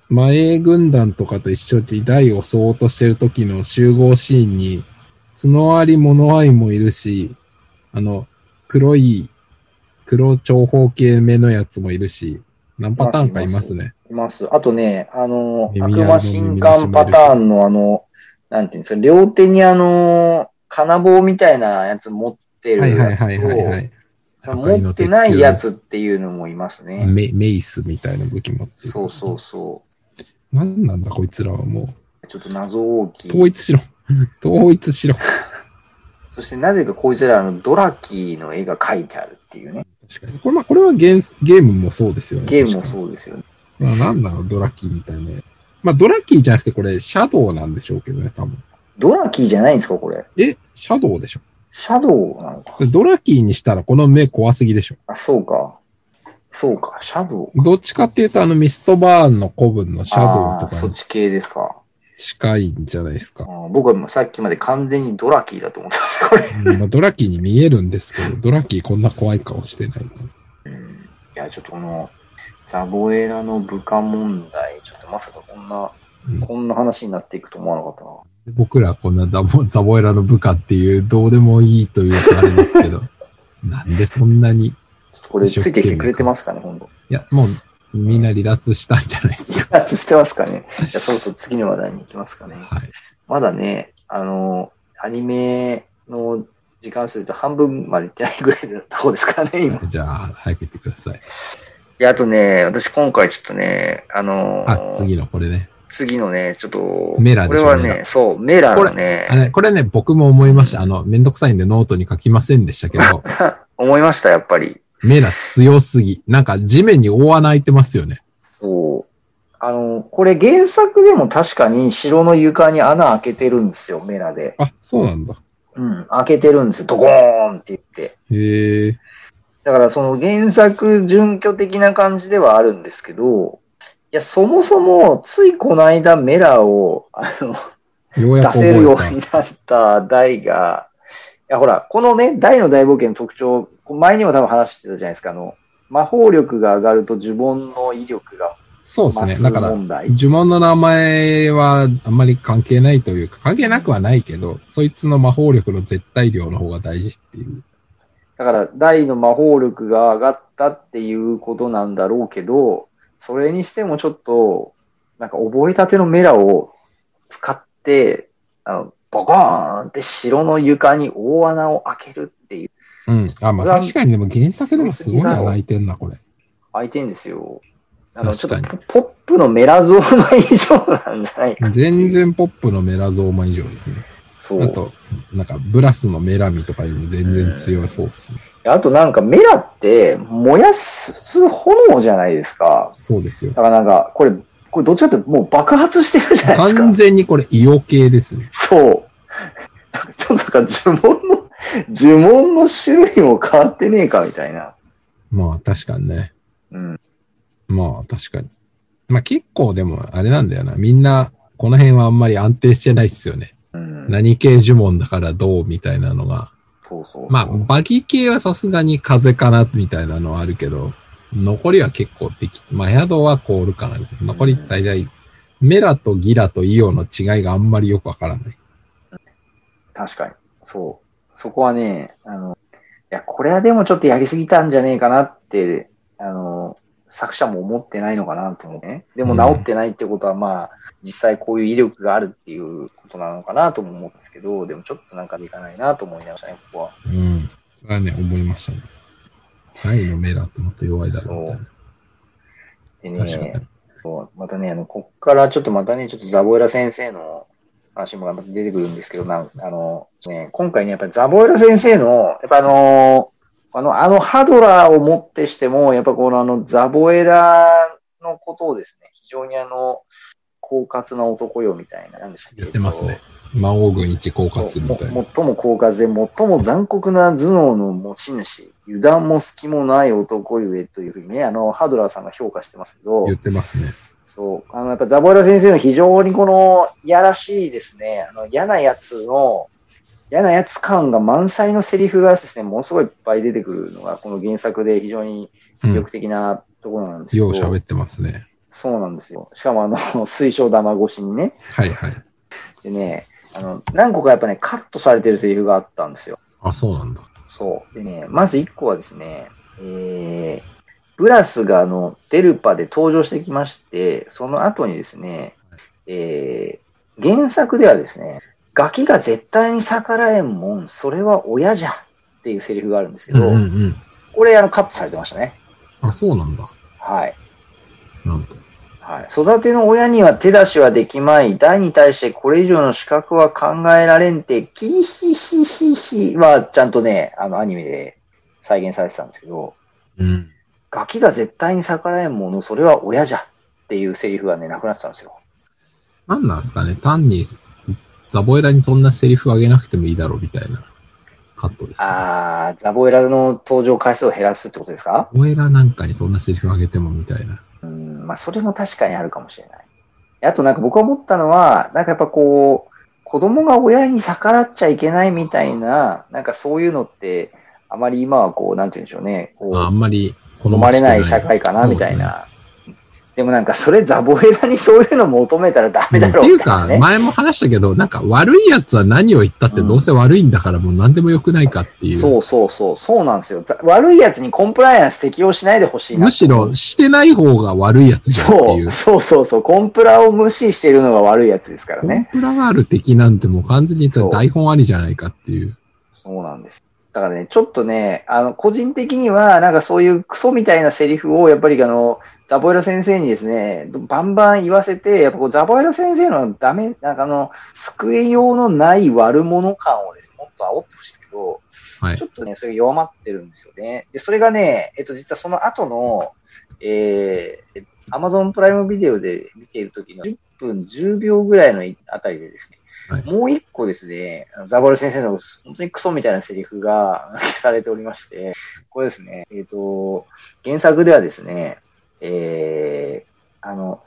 前軍団とかと一緒に台を襲おうとしてる時の集合シーンに、角あり物愛もいるし、あの、黒い、黒長方形目のやつもいるし、何パターンかいますね。います。あとね、あの、悪魔神官パターンのあの、なんていうんですか、両手にあの、金棒みたいなやつ持ってるはいやつと、はいはいはいはい。持ってないやつっていうのもいますね。メメイスみたいな武器持ってる。そうそうそ何なんだこいつらはもう。ちょっと謎大う。きい。統一しろ。統一しろ。そしてなぜかこいつらのドラキーの絵が描いてあるっていうね。確かに。これ、まあ、これはゲームゲームもそうですよね。ゲームもそうですよね。に。まあ、なんだろう、ドラキーみたいな。まあ、ドラキーじゃなくて、これ、シャドウなんでしょうけどね、多分。ドラキーじゃないんですか、これ？え、シャドウでしょシャドウなのか。ドラキーにしたら、この目怖すぎでしょあ、そうか。そうか、シャドウ。どっちかっていうと、あの、ミストバーンの古文のシャドウとかそっち系ですか。近いんじゃないですか。僕はさっきまで完全にドラキーだと思ってました、これ。うんまあ、ドラキーに見えるんですけど、ドラキーこんな怖い顔してない。うんいや、ちょっとこの、ザボエラの部下問題、ちょっとまさかこんな、うんこんな話になっていくと思わなかったな。僕らこんなザボザボエラの部下っていう、どうでもいいというとあれですけど、なんでそんなに、いちょっとこれついてきてくれてますかね、ほんと。や、もう、みんな離脱したんじゃないですか。してますかね。じゃあそろそろ次の話題に行きますかね。はい。まだね、あの、アニメの時間数と半分までいってないぐらいのとこですからね、今。いじゃあ、早く言ってください。や、あとね、私今回ちょっとね、あのあ、次のこれね。次のね、ちょっと、メラでしょこれはね、そう、メラのねあ、れ、これね、僕も思いました。あの、めんどくさいんでノートに書きませんでしたけど、思いました、やっぱり。メラ強すぎ。なんか地面に大穴開いてますよね。そう。あの、これ原作でも確かに城の床に穴開けてるんですよ、メラで。あ、そうなんだ。うん、開けてるんですよ、ドコーンって言って。へえ。だからその原作準拠的な感じではあるんですけど、いや、そもそも、ついこの間メラを、あの、出せるようになった大が、いや、ほら、このね、大の大冒険の特徴、前にも多分話してたじゃないですか、あの、魔法力が上がると呪文の威力がた。そうですね。だから。呪文の名前はあんまり関係ないというか、関係なくはないけど、そいつの魔法力の絶対量の方が大事っていう。だから、大の魔法力が上がったっていうことなんだろうけど、それにしてもちょっと、なんか覚えたてのメラを使って、あの、ボコーンって城の床に大穴を開けるっていう、うん。あ、まあ確かにでも原作でもすごい穴開いてんな、これ。開いてんですよ。あの、ちょっとポポップのメラゾーマ以上なんじゃないか。全然ポップのメラゾーマ以上ですね。そう。あと、なんかブラスのメラミとかよりも全然強そうですね。あとなんかメラって燃やす炎じゃないですか。そうですよ。だからなんか、これ、これどっちかってもう爆発してるじゃないですか。完全にこれ、イオ系ですね。そう。ちょっとなんか呪文の、呪文の種類も変わってねえかみたいな。まあ確かにね。うん。まあ確かに。まあ結構でもあれなんだよな。みんな、この辺はあんまり安定してないっすよね。うん。何系呪文だからどうみたいなのが。そうそうまあ、バギ系はさすがに風かなみたいなのはあるけど、残りは結構でき、まあ、ヤドは凍るかな。残り大体、メラとギラとイオの違いがあんまりよくわからない。確かに。そう。そこはね、あの、いや、これはでもちょっとやりすぎたんじゃねえかなって、あの、作者も思ってないのかなと思うね。でも治ってないってことは、まあ、実際こういう威力があるっていうことなのかなとも思うんですけど、でもちょっとなんかいかないなと思いましたね、ここは。うん。それはね、思いましたね。大のメラってもっと弱いだろうみたいでな。確かにね、。そう、またね、あの、こっからちょっとまたね、ちょっとザボエラ先生の話もまた出てくるんですけど、なんあの、ね、今回ね、やっぱりザボエラ先生の、やっぱあの、あの、あのハドラーをもってしても、やっぱこのあの、ザボエラのことをですね、非常にあの、狡猾な男よみたいな、なんでしたっけ？言ってますね。魔王軍一狡猾みたいな。も最も狡猾で最も残酷な頭脳の持ち主、油断も隙もない男ゆえというふうにね、あの、ハドラーさんが評価してますけど、言ってますね。そう、あの、やっぱザボエラ先生の非常にこの、いやらしいですね、あの、嫌なやつの、嫌なやつ感が満載のセリフがですね、ものすごいいっぱい出てくるのが、この原作で非常に魅力的なところなんですけど、よう喋ってますね。そうなんですよ。しかもあの、水晶玉越しにね、はいはい。でね、あの、何個かやっぱね、カットされてるセリフがあったんですよ。あ、そうなんだ。そう。でね、まず1個はですね、えー、ブラスがあの、デルパで登場してきまして、その後にですね、えー、原作ではですね、ガキが絶対に逆らえんもん、それは親じゃっていうセリフがあるんですけど、うんうんうん。これあのカットされてましたね。あ、そうなんだ。はい。なんと。はい、育ての親には手出しはできまい。大に対してこれ以上の資格は考えられんて、キヒヒヒヒはちゃんとね、あのアニメで再現されてたんですけど、うん。ガキが絶対に逆らえんもの、それは親じゃっていうセリフがね、なくなってたんですよ。なんなんですかね？単に、ザボエラにそんなセリフあげなくてもいいだろうみたいなカットです、ね。あー、ザボエラの登場回数を減らすってことですか？ザボエラなんかにそんなセリフあげてもみたいな。うん、まあそれも確かにあるかもしれない。あとなんか僕が思ったのは、なんかやっぱこう、子供が親に逆らっちゃいけないみたいな、なんかそういうのって、あまり今はこう、なんて言うんでしょうね、こう、ああんまり好飲まれない社会かな、みたいな。でもなんかそれザボエラにそういうの求めたらダメだろっていうか。前も話したけど、なんか悪い奴は何を言ったってどうせ悪いんだからもう何でもよくないかっていう。そうそうそう、そうなんですよ。ざ悪いやつにコンプライアンス適用しないでほしいな。むしろしてない方が悪いやつじゃんってそ、いうう。そうそうそう、コンプラを無視してるのが悪いやつですからコンね。プラがある敵なんてもう完全に言ったら台本ありじゃないかっていう。そうなんです。だからね、ちょっとね、あの、個人的には、なんかそういうクソみたいなセリフを、やっぱりあの、ザボエラ先生にですね、バンバン言わせて、やっぱこうザボエラ先生のダメ、なんかあの、救いようのない悪者感をですね、もっと煽ってほしいですけど、はいちょ。っとね、それが弱まってるんですよね。で、それがね、えっと、実はその後の、えー、Amazon プライムビデオで見ている時の10分10秒ぐらいのあたりでですね、はいもう一個ですね、ザボル先生の本当にクソみたいなセリフが消されておりまして、これですね、えっ、と、原作ではですね、えー、あの、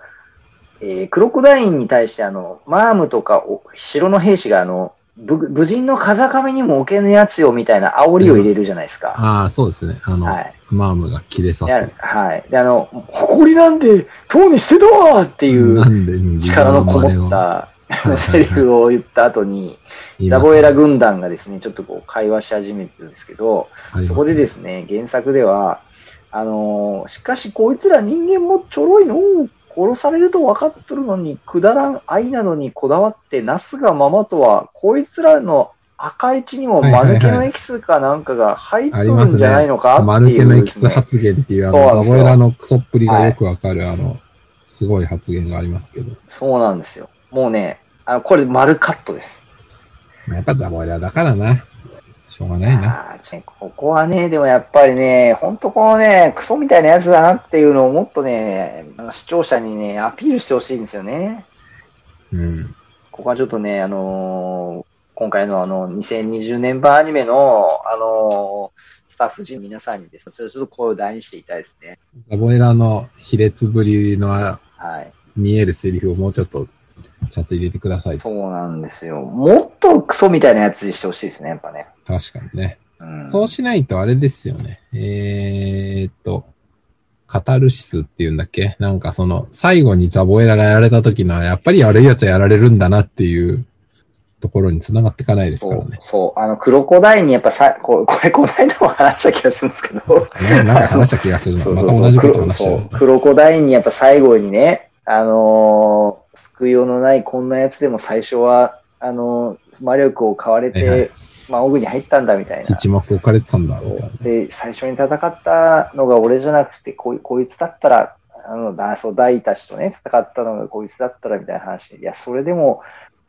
えークロコダインに対してあの、マームとかお城の兵士があの、ぶ武人の風上にも置けぬやつよみたいな煽りを入れるじゃないですか。ああ、そうですね。あの、はい。マームが切れさいやす。はい。で、あの、誇りなんで、塔に捨てたわっていう力のこもったセリフを言った後に、ザボエラ軍団がですね、ちょっとこう会話し始めてるんですけど、そこでですね、原作では、あのーしかしこいつら人間もちょろいの殺されると分かっとるのに、くだらん愛なのにこだわって、なすがままとは、こいつらの赤い血にも間抜けのエキスかなんかが入っとるんじゃないのかっていう、マルケのエキス発言っていう、あの、ザボエラのクソっぷりがよくわかる、あの、すごい発言がありますけど。そうなんですよ。もうね、あのこれ丸カットです。まあやっぱザボエラだからな。しょうがないな。ここはね、でもやっぱりね、ほんとこのね、クソみたいなやつだなっていうのをもっとね、視聴者にね、アピールしてほしいんですよね。うん。ここはちょっとね、あのー今回のあの、2020年版アニメの、あのースタッフ陣の皆さんにですね、ちょっと声を大にしていたいですね。ザボエラの卑劣ぶりのはい。見えるセリフをもうちょっと、ちゃんと入れてください。そうなんですよ。もっとクソみたいなやつにしてほしいですね、やっぱね。確かにね。うん。そうしないとあれですよね。えーっと、カタルシスっていうんだっけ？なんかその、最後にザボエラがやられた時のは、やっぱり悪い奴はやられるんだなっていうところに繋がっていかないですからね。そう。あの、クロコダインにやっぱさ、ここれ、この間も話した気がするんですけど、ねなんか話した気がするな。そうそうそうまた同じこと話してるクロそう。クロコダインにやっぱ最後にね、あのー救いようのないこんなやつでも最初は、あのー魔力を買われて、はいはいまあ、オグに入ったんだみたいな。一幕置かれてたんだ、みたいな。で、最初に戦ったのが俺じゃなくて、こいこいつだったら、あの、だそう、ダイたちとね、戦ったのがこいつだったらみたいな話。いや、それでも、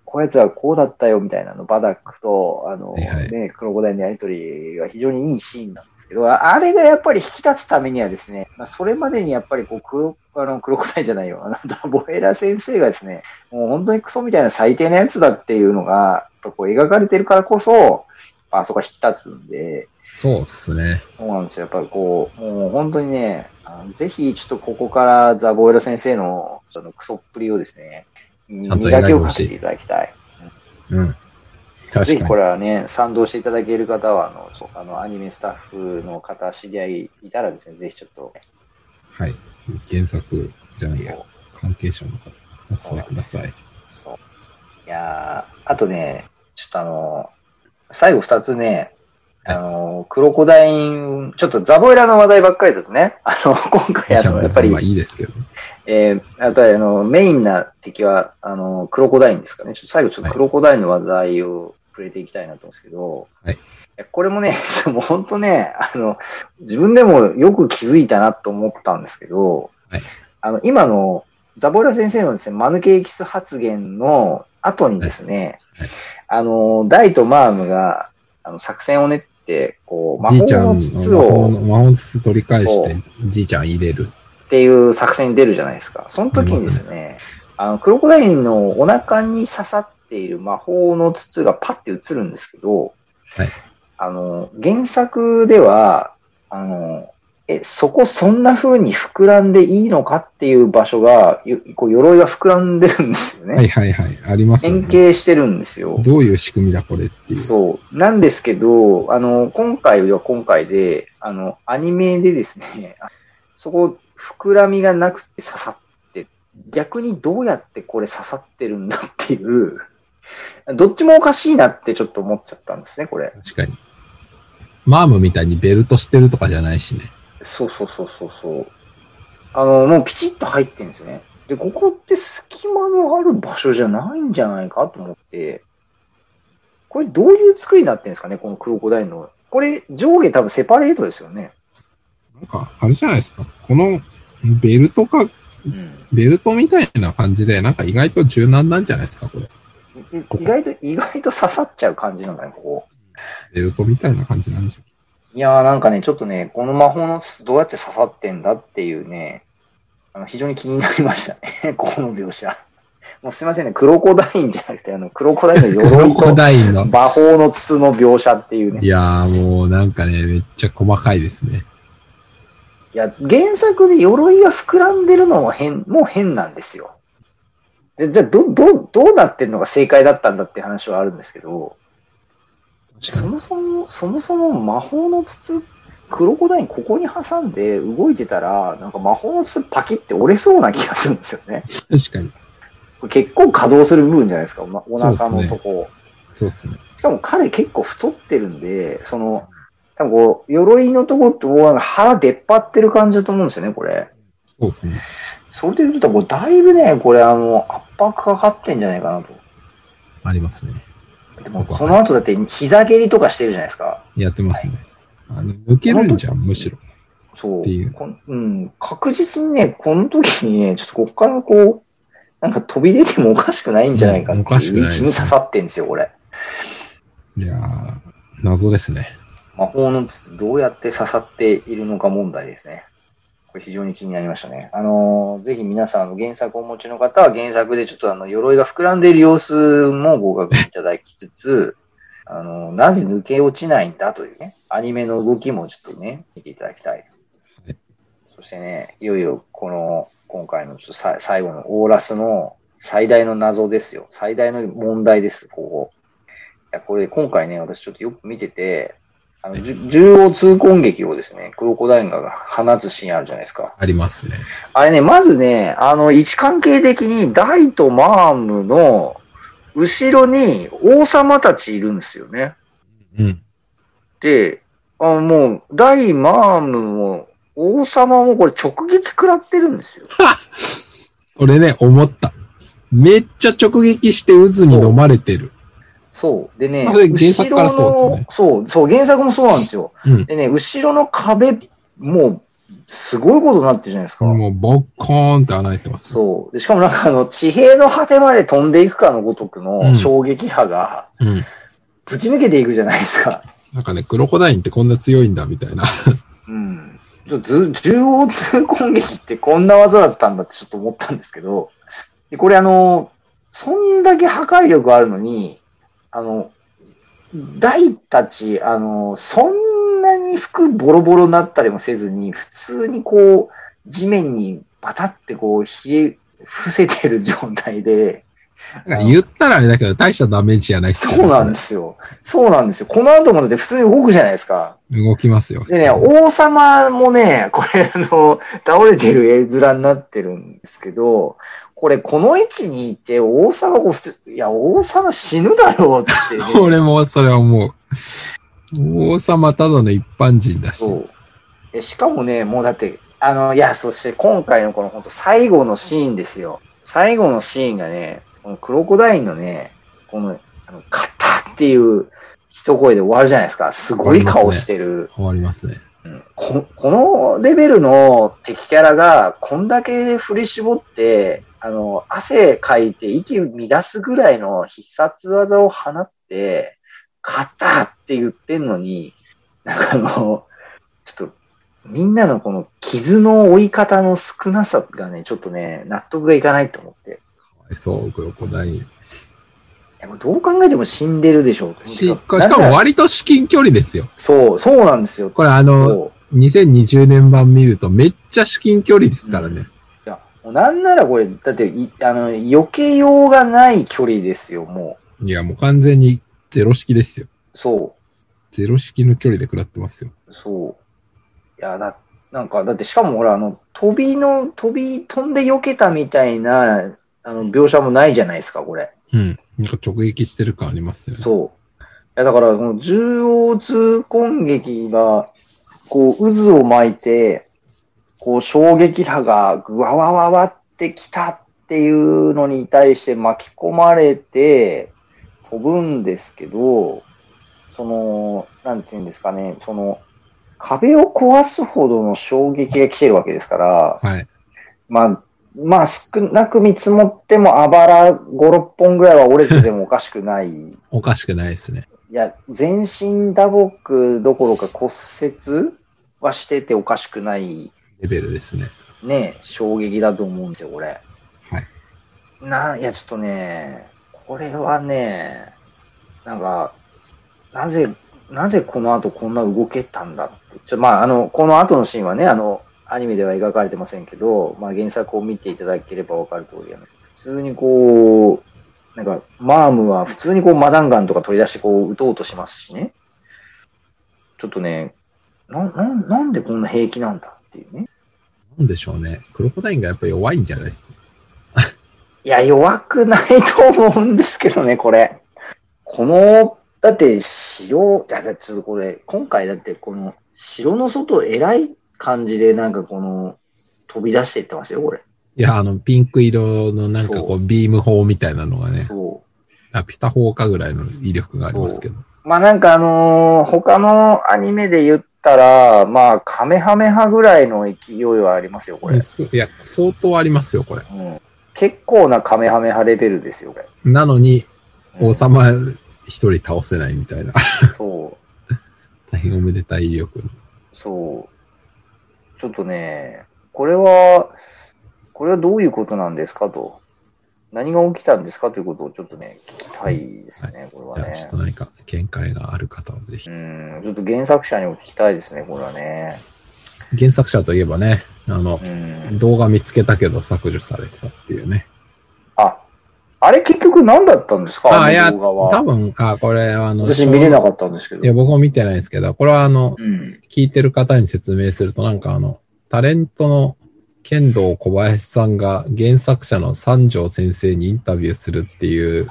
こいつはこうだったよみたいなの、バダックと、あの、はいはいね、クロコダインのやりとりが非常にいいシーンなんですけど、あれがやっぱり引き立つためにはですね、まあ、それまでにやっぱりこう黒、あの、黒子イじゃないよ。あの、ダボエラ先生がですね、もう本当にクソみたいな最低なやつだっていうのが、こう描かれてるからこそ、あそこが引き立つんで、そうっすね。そうなんですよ。やっぱりこう、もう本当にね、あのぜひちょっとここからザ・ボエラ先生のそのクソっぷりをですね、ちゃんと磨きを描いてほしいかけていただきたい。うん。ぜひこ。れはね、賛同していただける方は、あの、あのアニメスタッフの方、知り合いいたらですね、ぜひちょっと、はい。原作じゃないや、関係者の方、お伝えください。そう。いやーあとね、ちょっとあの、最後二つね、あの、クロコダイン、ちょっとザボエラの話題ばっかりだとね、あの、今回あの、やっぱりまあ、いいですけど。えーやっぱりあの、メインな敵は、あの、クロコダインですかね。ちょっと最後ちょっとクロコダインの話題を触れていきたいなと思うんですけど、はい。やこれもね、もう本当ね、あの、自分でもよく気づいたなと思ったんですけど、はい。あの、今のザボエラ先生のですね、マヌケエキス発言の後にですね、はい。あの、ダイとマームが、あの、作戦を練って、こう、魔法の筒をの魔法の筒取り返しそて、じいちゃん入れる。っていう作戦に出るじゃないですか。その時にですね、あの、クロコダインのお腹に刺さっている魔法の筒がパッて映るんですけど、はいあの、原作では、あの、え、そこそんな風に膨らんでいいのかっていう場所が、よこう鎧が膨らんでるんですよね。はいはいはい。ありますよ変ね。形してるんですよ。どういう仕組みだこれっていう。そう。なんですけど、あの、今回は今回で、あの、アニメでですね、あ そこ、膨らみがなくて刺さって、逆にどうやってこれ刺さってるんだっていう、どっちもおかしいなってちょっと思っちゃったんですね、これ。確かに。マームみたいにベルトしてるとかじゃないしね。そうそうそうそうそう。あの、もうピチッと入ってるんですよね。で、ここって隙間のある場所じゃないんじゃないかと思って、これどういう作りになってるんですかね、このクロコダインの。これ上下多分セパレートですよね。なんか、あれじゃないですか。このベルトか、うん。ベルトみたいな感じで、なんか意外と柔軟なんじゃないですか、これ。い意外と、意外と刺さっちゃう感じなんだね、ここ。ベルトみたいな感じなんでしょいやーなんかね、ちょっとね、この魔法の筒どうやって刺さってんだっていうね、あの非常に気になりましたね、ここの描写。もうすいませんね、クロコダインじゃなくて、あの、クロコダインの鎧と。魔法の筒の描写っていうね。いやーもうなんかね、めっちゃ細かいですね。いや、原作で鎧が膨らんでるのも変、もう変なんですよ。で、じゃあ、ど、ど、どうなってんのが正解だったんだって話はあるんですけど。そもそも、そもそも魔法の筒、クロコダインここに挟んで動いてたら、なんか魔法の筒パキって折れそうな気がするんですよね。確かに。これ結構稼働する部分じゃないですか、まお腹のとこ。そうっすね。しかも彼結構太ってるんで、その、多分こう、鎧のとこって腹出っ張ってる感じだと思うんですよね、これ。そうっすね。それで言うと、だいぶね、これあの、圧迫かかってんじゃないかなと。ありますね。でも、その後だって膝蹴りとかしてるじゃないですか。やってますね。あの、抜けるんじゃん、むしろ。そう。っていううん。確実にね、この時にね、ちょっとこっからこう、なんか飛び出てもおかしくないんじゃないかってうんおかしいう位くないですね置に刺さってんですよ、これ。いやー、謎ですね。魔法の筒どうやって刺さっているのか問題ですね。これ非常に気になりましたね。あのーぜひ皆さんの原作をお持ちの方は原作でちょっとあの鎧が膨らんでいる様子もご確認いただきつつ、あのなぜ抜け落ちないんだというね、アニメの動きもちょっとね、見ていただきたい。はいそしてね、いよいよこの今回のちょっと最後のオーラスの最大の謎ですよ。最大の問題です、ここ。いや、これ今回ね、私ちょっとよく見てて、あの、じゅ重要痛恨劇をですね、クロコダインが放つシーンあるじゃないですか。ありますね。あれね、まずね、あの、位置関係的にダイとマームの後ろに王様たちいるんですよね。うん。で、あもう、ダイ、マームも、王様もこれ直撃食らってるんですよ。それね、思った。めっちゃ直撃して渦に飲まれてる。そう。でね、あそれ原作からそうですよね後ろのそう、そう、原作もそうなんですよ。うん。でね、後ろの壁、もう、すごいことになってるじゃないですか。もう、ボッコーンって穴開いてます。そう。でしかもなんかあの、地平の果てまで飛んでいくかのごとくうのん衝撃波が、うん。ぶち抜けていくじゃないですか。なんかね、クロコダインってこんな強いんだ、みたいな。うん。ちょず縦横通攻撃ってこんな技だったんだってちょっと思ったんですけど、でこれあの、そんだけ破壊力あるのに、あの、大たち、あの、そんなに服ボロボロになったりもせずに、普通にこう、地面にバタってこう、冷え、伏せてる状態で、言ったらあれだけど、大したダメージじゃないっすよそうなんですよ。そうなんですよ。この後もだって普通に動くじゃないですか。動きますよ。でね、王様もね、これあの、倒れてる絵面になってるんですけど、これこの位置にいて王様こいや、王様死ぬだろうって、ね。俺もそれは思う。王様ただの一般人だし。そう。でしかもね、もうだって、あの、いや、そして今回のこの本当最後のシーンですよ。最後のシーンがね、このクロコダインのね、この、あの、カッタっていう一声で終わるじゃないですか。すごい顔してる。終わりますね。ここのレベルの敵キャラが、こんだけ振り絞って、あの、汗かいて息乱すぐらいの必殺技を放って、勝ったって言ってんのに、なんかあの、ちょっと、みんなのこの傷の追い方の少なさがね、ちょっとね、納得がいかないと思って。かわいそう、クロコダイン。いやもうどう考えても死んでるでしょうと。し、しかも割と至近距離ですよ。そう、そうなんですよ。これあの、そう2020年版見るとめっちゃ至近距離ですからね。いや、もうなんならこれ、だってい、あの、避けようがない距離ですよ、もう。いや、もう完全にゼロ式ですよ。そゼロ式の距離で食らってますよ。う、そう。いや、だ、なんか、だってしかもほら、あの、飛びの、飛び、飛んで避けたみたいな、あの、描写もないじゃないですか、これ。うん。なんか直撃してる感ありますよね。そう。いや、だから、この縦横通攻撃が、こう、渦を巻いて、こう、衝撃波がぐわわわわってきたっていうのに対して巻き込まれて、飛ぶんですけど、その、なんていうんですかね、その、壁を壊すほどの衝撃が来てるわけですから、はい。まあ、まあ少なく見積もってもあばら5、6本ぐらいは折れててもおかしくない おかしくないですね。いや、全身打撲どころか骨折はしてておかしくないレベルですね。ね、衝撃だと思うんですよ、これ。はい。な、いや、ちょっとね、これはね、なんか、なぜ、なぜこの後こんな動けたんだって。ちょ、まあ、あの、この後のシーンはね、あの、アニメでは描かれてませんけど、まあ、原作を見ていただければわかる通り、あの普通にこう、なんか、マームは普通にこう、マダンガンとか取り出してこう、撃とうとしますしね。ちょっとね、な、な、なんでこんな平気なんだっていうね。なんでしょうね。クロコダインがやっぱ弱いんじゃないですか？いや、弱くないと思うんですけどね、これ。この、だって、城、だってちょっとこれ、今回だってこの、城の外、偉い感じで、なんかこの、飛び出していってますよ、これ。いや、あの、ピンク色のなんかこ、そうビーム砲みたいなのがね、そあピタ砲かぐらいの威力がありますけど。う。まあなんかあのー他のアニメで言ったら、まあ、カメハメハぐらいの勢いはありますよ、これ。いや、相当ありますよ、これ。うん。結構なカメハメハレベルですよ、これ。なのに、うん王様一人倒せないみたいな。そう。大変おめでたい威力の。そう。ちょっとね、これは、これはどういうことなんですかと。何が起きたんですかということをちょっとね、聞きたいですね、これはじゃあ、ちょっとね。何か見解がある方はぜひう。ん、ちょっと原作者にも聞きたいですね、これはね。原作者といえばね、あのう、ん。動画見つけたけど削除されてたっていうね。あ、あれ結局何だったんですか？あ、いあや、の動画は。多分、あ、これ、あの、私見れなかったんですけど。いや、僕も見てないですけど、これはあの、うん。聞いてる方に説明すると、なんかあの、タレントの剣道小林さんが原作者の三条先生にインタビューするっていう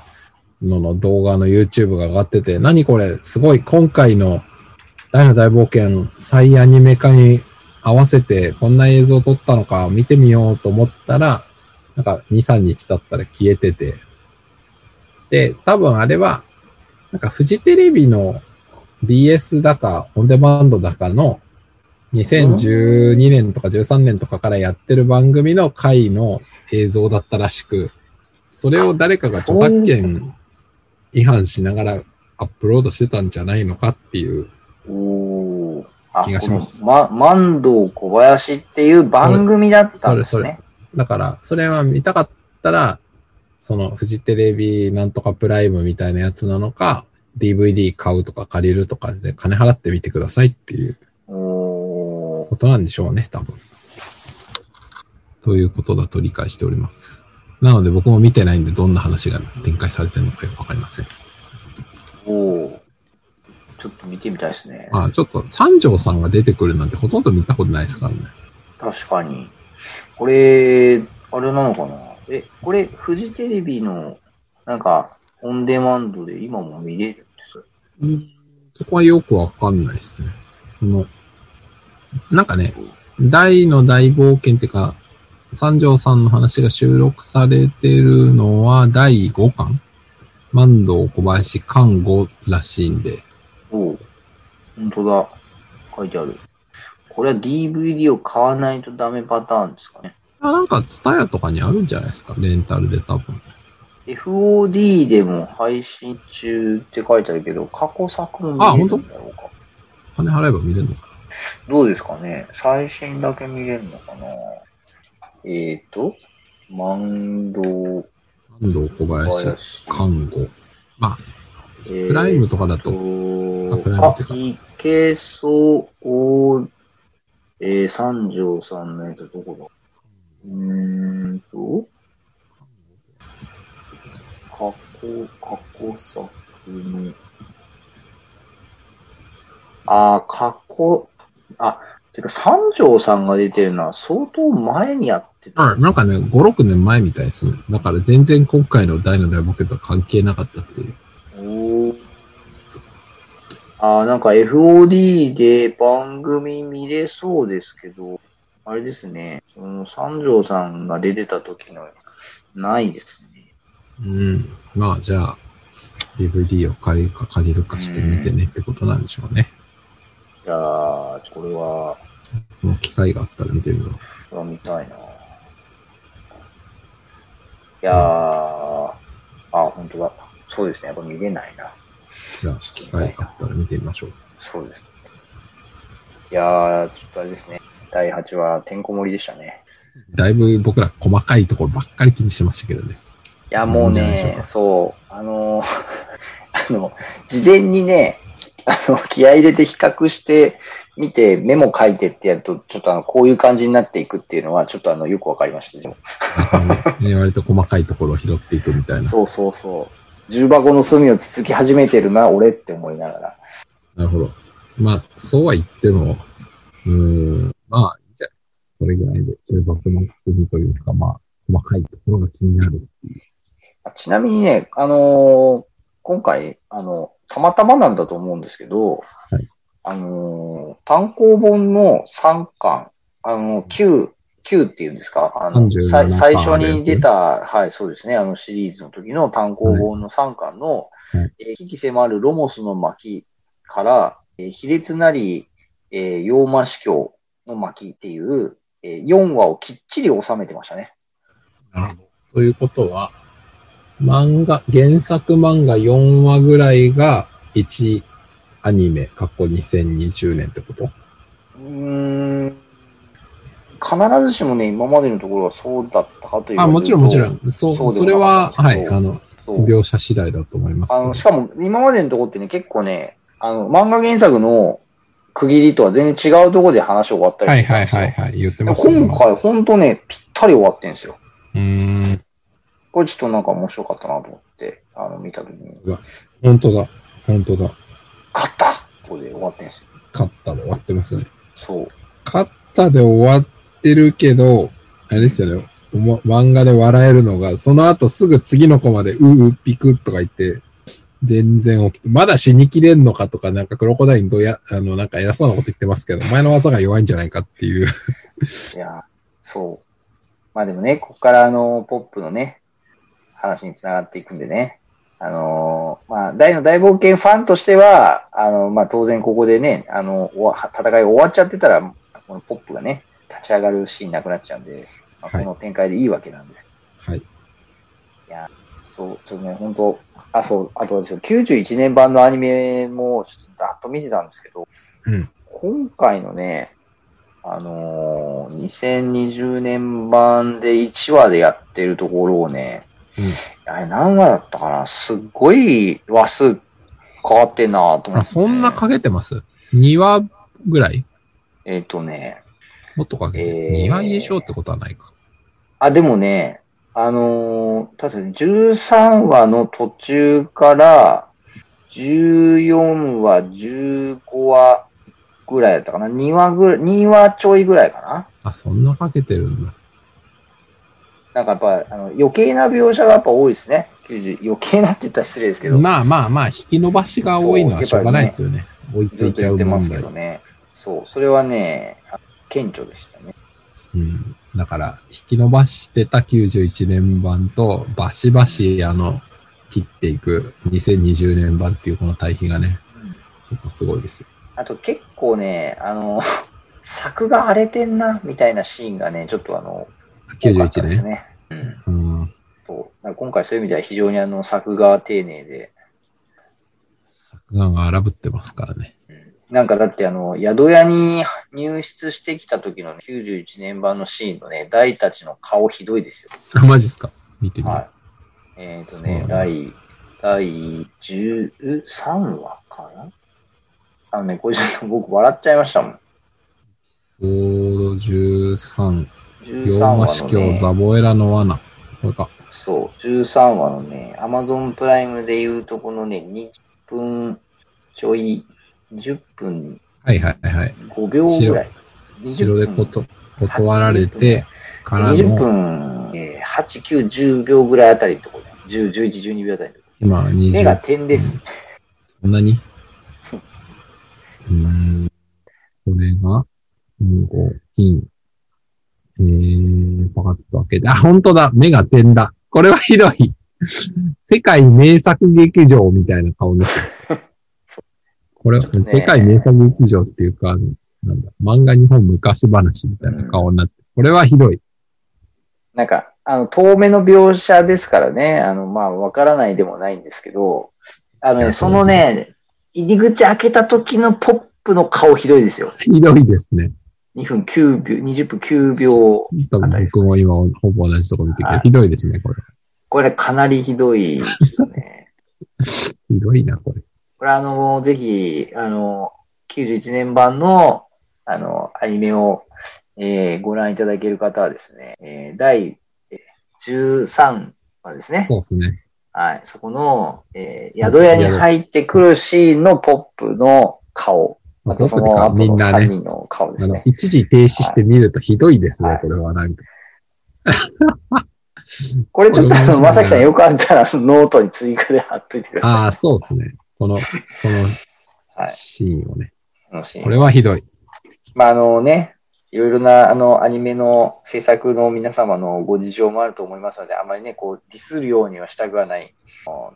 のの動画の YouTube が上がってて、何これ、すごい今回の大の大冒険再アニメ化に合わせてこんな映像を撮ったのか見てみようと思ったら、なんか2、3日経ったら消えてて、で、多分あれは、なんかフジテレビの BS だか、オンデマンドだかの2012年とか13年とかからやってる番組の回の映像だったらしく、それを誰かが著作権違反しながらアップロードしてたんじゃないのかっていう。気がしますま、万道小林っていう番組だったんですそれね。だから、それは見たかったら、そのフジテレビなんとかプライムみたいなやつなのか、DVD 買うとか借りるとかで金払ってみてくださいっていう。ことなんでしょうね、多分。ということだと理解しております。なので僕も見てないんでどんな話が展開されてるのかよくわかりません。おー。ちょっと見てみたいですね。まあちょっと三条さんが出てくるなんてほとんど見たことないですからね。確かに。これ、あれなのかな？え、これ、フジテレビの、なんか、オンデマンドで今も見れるんです？うんそこはよくわかんないですね。その、なんかね、大の大冒険ってか、三条さんの話が収録されてるのは第5巻？万道小林巻5らしいんで、おう本当だ。書いてある。これは DVD を買わないとダメパターンですかね。あなんか、ツタヤとかにあるんじゃないですか？レンタルで多分。FOD でも配信中って書いてあるけど、過去作も見れるんだろうか。金払えば見れるのかどうですかね？最新だけ見れるのかな？えっ、ー、と、万道な万道小林林。巻5。まあ、えープライムとかだと、とあプライムっていけそう、えー、三条さんのやつどこだうーんと、過去、過去作の、あー、過去、あ、てか三条さんが出てるのは相当前にやってた。あなんかね、5、6年前みたいですね。だから全然今回の大の大冒険とは関係なかったっていう。おーあーなんか FOD で番組見れそうですけど、あれですね、その三条さんが出てた時の、ないですね。うん。まあ、じゃあ、DVD を借りるか借りるかしてみてねってことなんでしょうね。じゃあ、これは、この機会があったら見てみます。これは見たいな。いやー、あ、本当だ。そうですね、やっぱ見れないな。じゃあ、機会があったら見てみましょう。そうです。いやー、ちょっとあれですね。第8話、てんこ盛りでしたね。だいぶ僕ら細かいところばっかり気にしてましたけどね。いや、もうね、かそう、あの、あの、事前にね、あの、気合い入れて比較して見て、メモ書いてってやると、ちょっとあの、こういう感じになっていくっていうのは、ちょっとあの、よくわかりました。ね割と細かいところを拾っていくみたいな。そうそうそう。重箱の隅をつつき始めてるな、俺って思いながら。なるほど。まあ、そうは言っても、うーん、まあ、じゃそれぐらいで、重箱の隅というか、まあ、細かいところが気になるっていう。あちなみにね、あのー今回、あの、たまたまなんだと思うんですけど、はいあのー単行本の3巻、あの、9、9っていうんですか？あの37さい最初に出た、はい、そうですね、あのシリーズの時の単行本の3巻の、はい。えー危機迫るロモスの巻から、えー卑劣なり、えー、洋魔司教の巻っていう、えー4話をきっちり収めてましたね。なるほど。ということは、漫画、原作漫画4話ぐらいが1アニメ、過去2020年ってこと？うーん必ずしもね、今までのところはそうだったかというあ、もちろんもちろん。そう、そそれは、はい、あの、描写次第だと思いますあの、し。かも今までのところってね、結構ね、あの、漫画原作の区切りとは全然違うところで話終わったりはいはいはいはい、言ってでましたね今回ほんとね、ぴったり終わってんですよ。うーん、これちょっとなんか面白かったなと思って、あの、見たときに、本当だ、本当だ。勝ったここで終わってんですよ。勝ったで終わってますね。そう。勝ったで終わってるけど、あれですよね。漫画で笑えるのが、その後すぐ次の子まで、ううピクとか言って、全然起きて、まだ死にきれんのかとか、なんかクロコダインどや、あの、なんか偉そうなこと言ってますけど、前の技が弱いんじゃないかっていう。いや、そう。まあでもね、ここからあの、ポップのね、話につながっていくんでね。あのーまあ、大の大冒険ファンとしては、あの、まあ当然ここでね、あの、戦い終わっちゃってたら、このポップがね、立ち上がるシーンなくなっちゃうんで、まあ、はいこの展開でいいわけなんです。はい。そそう、ちょっとね、本当あ、そう、あとはですね、91年版のアニメもちょっとざっと見てたんですけど、うん。今回のね、あのー2020年版で1話でやってるところをね、うんあれ何話だったかな？すっごい話数変わってんなと思って、あ、そんなかけてます ?2 話ぐらい？えっ、とね、もっとかけて。えー2話以上ってことはないか。あ、でもね、あのー、ただね13話の途中から、14話、15話ぐらいだったかな ?2 話ぐらい、2話ちょいぐらいかなあ、そんなかけてるんだ。なんかやっぱ、あの余計な描写がやっぱ多いですね。90余計なって言ったら失礼ですけど。まあまあまあ、引き伸ばしが多いのはしょうがないですよね。追いついちゃうと言ってますけ問題。どね。そう、それはね、あ顕著でしたね。うん。だから、引き伸ばしてた91年版と、バシバシ、あの、切っていく2020年版っていうこの対比がね、結構すごいですよ。あと結構ね、あの、作が荒れてんな、みたいなシーンがね、ちょっとあの、多かった91年。ですね。うん。うん。そう。今回そういう意味では非常にあの、作が丁寧で、作画が荒ぶってますからね。うんなんかだってあの、宿屋に入室してきた時の、ね、91年版のシーンのね、大たちの顔ひどいですよ。あ、マジっすか？見てみる。はい。えっ、とそうね、第、第13話かな？あのね、これちょっと僕笑っちゃいましたもん。ソード13、13龍馬話ね、ザボエラの罠。これか。そう、13話のね、アマゾンプライムでいうとこのね、20分ちょい、20分はいはいはい。5秒ぐらい。城でこ20分と断られて、から20の、分、えー、8、9、10秒ぐらいあたりのところで、10、11、12秒あたり今ろ。目が20、点です。そんなに？うーん。これが、うん、こう、金。えー、パカッと開けて、あ、本当だ目が点だこれはひどい世界名作劇場みたいな顔になってます。これ、世界名作劇場っていうか、なんだ、漫画日本昔話みたいな顔になって、これはひどい。なんか、あの、遠目の描写ですからね、あの、まあ、わからないでもないんですけど、あのね、そのね、入り口開けた時のポップの顔ひどいですよ。ひどいですね。2分9秒、20分9秒。多分僕も今ほぼ同じとこ見てるけど、はいひどいですね、これ。これかなりひどいですね。ひどいな、これ。これあの、ぜひ、あの、91年版の、あの、アニメを、えーご覧いただける方はですね、えー第えー13話ですね。そうですね。はい。そこの、えー宿屋に入ってくるシーンのポップの顔。あとその後の3みんなね、人の顔ですね、。一時停止して見るとひどいですね、はいこれはなんか。これちょっとまさきさんよかったらノートに追加で貼っといてください。ああ、そうですね。この、このはいシーンをね。このシーンこれはひどい。まあ、あのね、いろいろな、あの、アニメの制作の皆様のご事情もあると思いますので、あまりね、こう、ディスるようにはしたくはない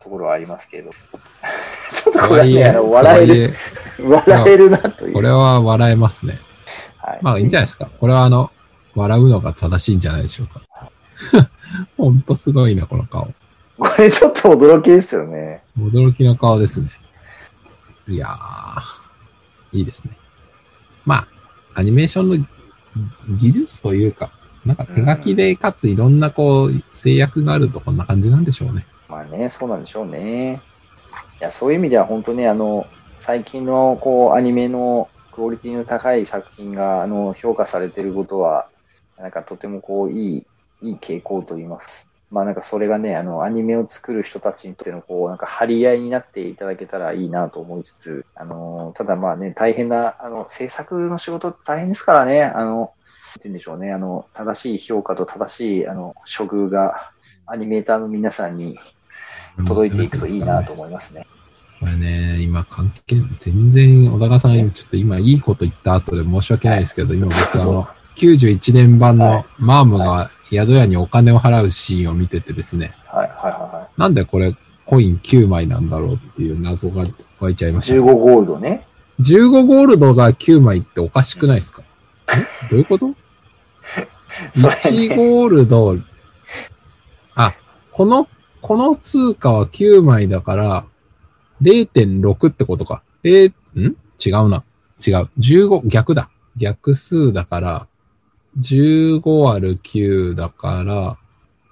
ところはありますけれど。ちょっととこれはね、あの、笑える、る。笑えるなという。これは笑えますね。はい。まあいいんじゃないですか。これはあの、笑うのが正しいんじゃないでしょうか。ほんとすごいな、この顔。これちょっと驚きですよね。驚きの顔ですね。いやー、いいですね。まあ、アニメーションの技術というか、なんか手書きでかついろんなこう制約があるとこんな感じなんでしょうね。まあね、そうなんでしょうね。いや、そういう意味では本当ね、あの、最近のこう、アニメのクオリティの高い作品が、あの、評価されてることは、なんかとてもこう、いい、いい傾向といいます。まあなんかそれがね、あの、アニメを作る人たちにとってのこう、なんか張り合いになっていただけたらいいなと思いつつ、あの、ただまあね、大変な、あの、制作の仕事って大変ですからね、あの、なんて言うんでしょうね、あの、正しい評価と正しい、あの、処遇が、アニメーターの皆さんに届いていくといいなと思いますね。これね、今関係、全然小高さんがちょっと今いいこと言った後で申し訳ないですけど、今僕あの、91年版はのマームが宿屋にお金を払うシーンを見ててですね、はい、はい、はなんでこれコイン9枚なんだろうっていう謎が湧いちゃいい。ました。15ゴールドね。15ゴールドが9枚っておかしくないですか？えどういうこと？ね ?1 ゴールド、あ、このこの通貨は9枚だから、0.6ってことか。えん？違うな。違う。15、逆だ。逆数だから、15割る9だから、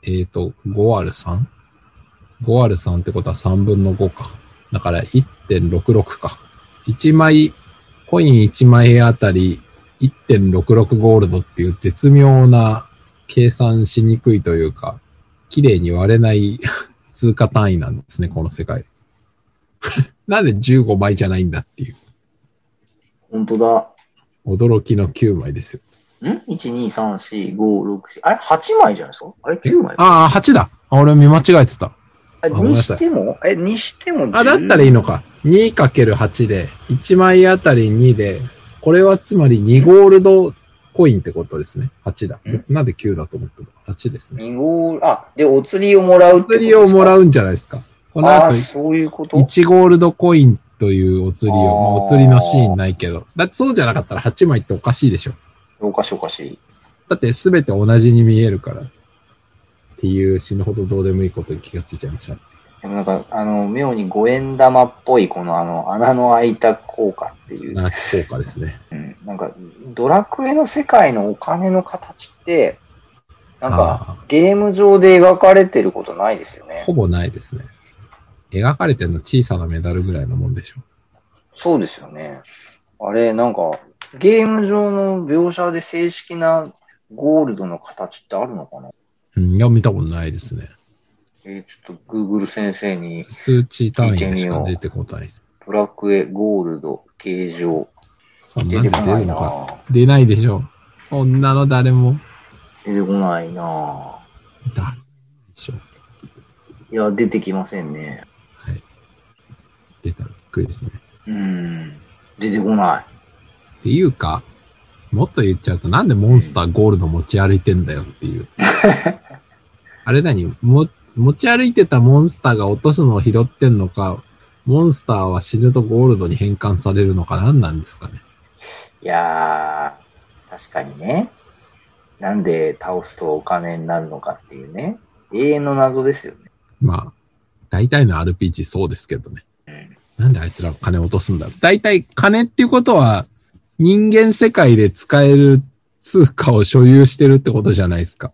えっ、と、5割る 3?5 割る3ってことは3分の5か。だから1.66か。1枚、コイン1枚あたり1.66ゴールドっていう絶妙な計算しにくいというか、綺麗に割れない 通貨単位なんですね、この世界。なんで15枚じゃないんだっていう本当だ。驚きの9枚ですよ。ん ?1、2、3、4、5、6、4。あれ ?8 枚じゃないですか？あれ ?9 枚？ああ、8だ。あ俺見間違えてた。にしても？え、にしてもあ、だったらいいのか。2×8 で、1枚あたり2で、これはつまり2ゴールドコインってことですね。8だ。んなんで9だと思ったの ?8 ですね。2号、あ、で、お釣りをもらうってお釣りをもらうんじゃないですか。この後そういうこと？1ゴールドコインというお釣りを、まあ、お釣りのシーンないけど。だってそうじゃなかったら8枚っておかしいでしょ。おかしいおかしい。だってすべて同じに見えるから。っていう死ぬほどどうでもいいことに気がついちゃいました。でもなんか、あの、妙に五円玉っぽい、このあの、穴の開いた効果っていう。な効果ですね。うん、なんか、ドラクエの世界のお金の形って、なんか、あゲーム上で描かれてることないですよねー。ほぼないですね。描かれてるの小さなメダルぐらいのもんでしょ。そうですよね。あれ、なんか、ゲーム上の描写で正式なゴールドの形ってあるのかな？うん、いや、見たことないですね。えーちょっと Google 先生に、数値単位でしか出てこないです。ドラクエゴールド形状、そんなんで出てこないな出るのか。出ないでしょ。そんなの誰も。出てこないな誰でしょ。いや、出てきませんね。はい。出たらびっくりですね。うん。出てこない。っていうか、もっと言っちゃうとなんでモンスターゴールド持ち歩いてんだよっていう。あれ何？も、持ち歩いてたモンスターが落とすのを拾ってんのか、モンスターは死ぬとゴールドに変換されるのか何なんですかね？いやー、確かにね。なんで倒すとお金になるのかっていうね。永遠の謎ですよね。まあ、大体の RPG そうですけどね。うん。なんであいつら金落とすんだろう。大体金っていうことは人間世界で使える通貨を所有してるってことじゃないですか。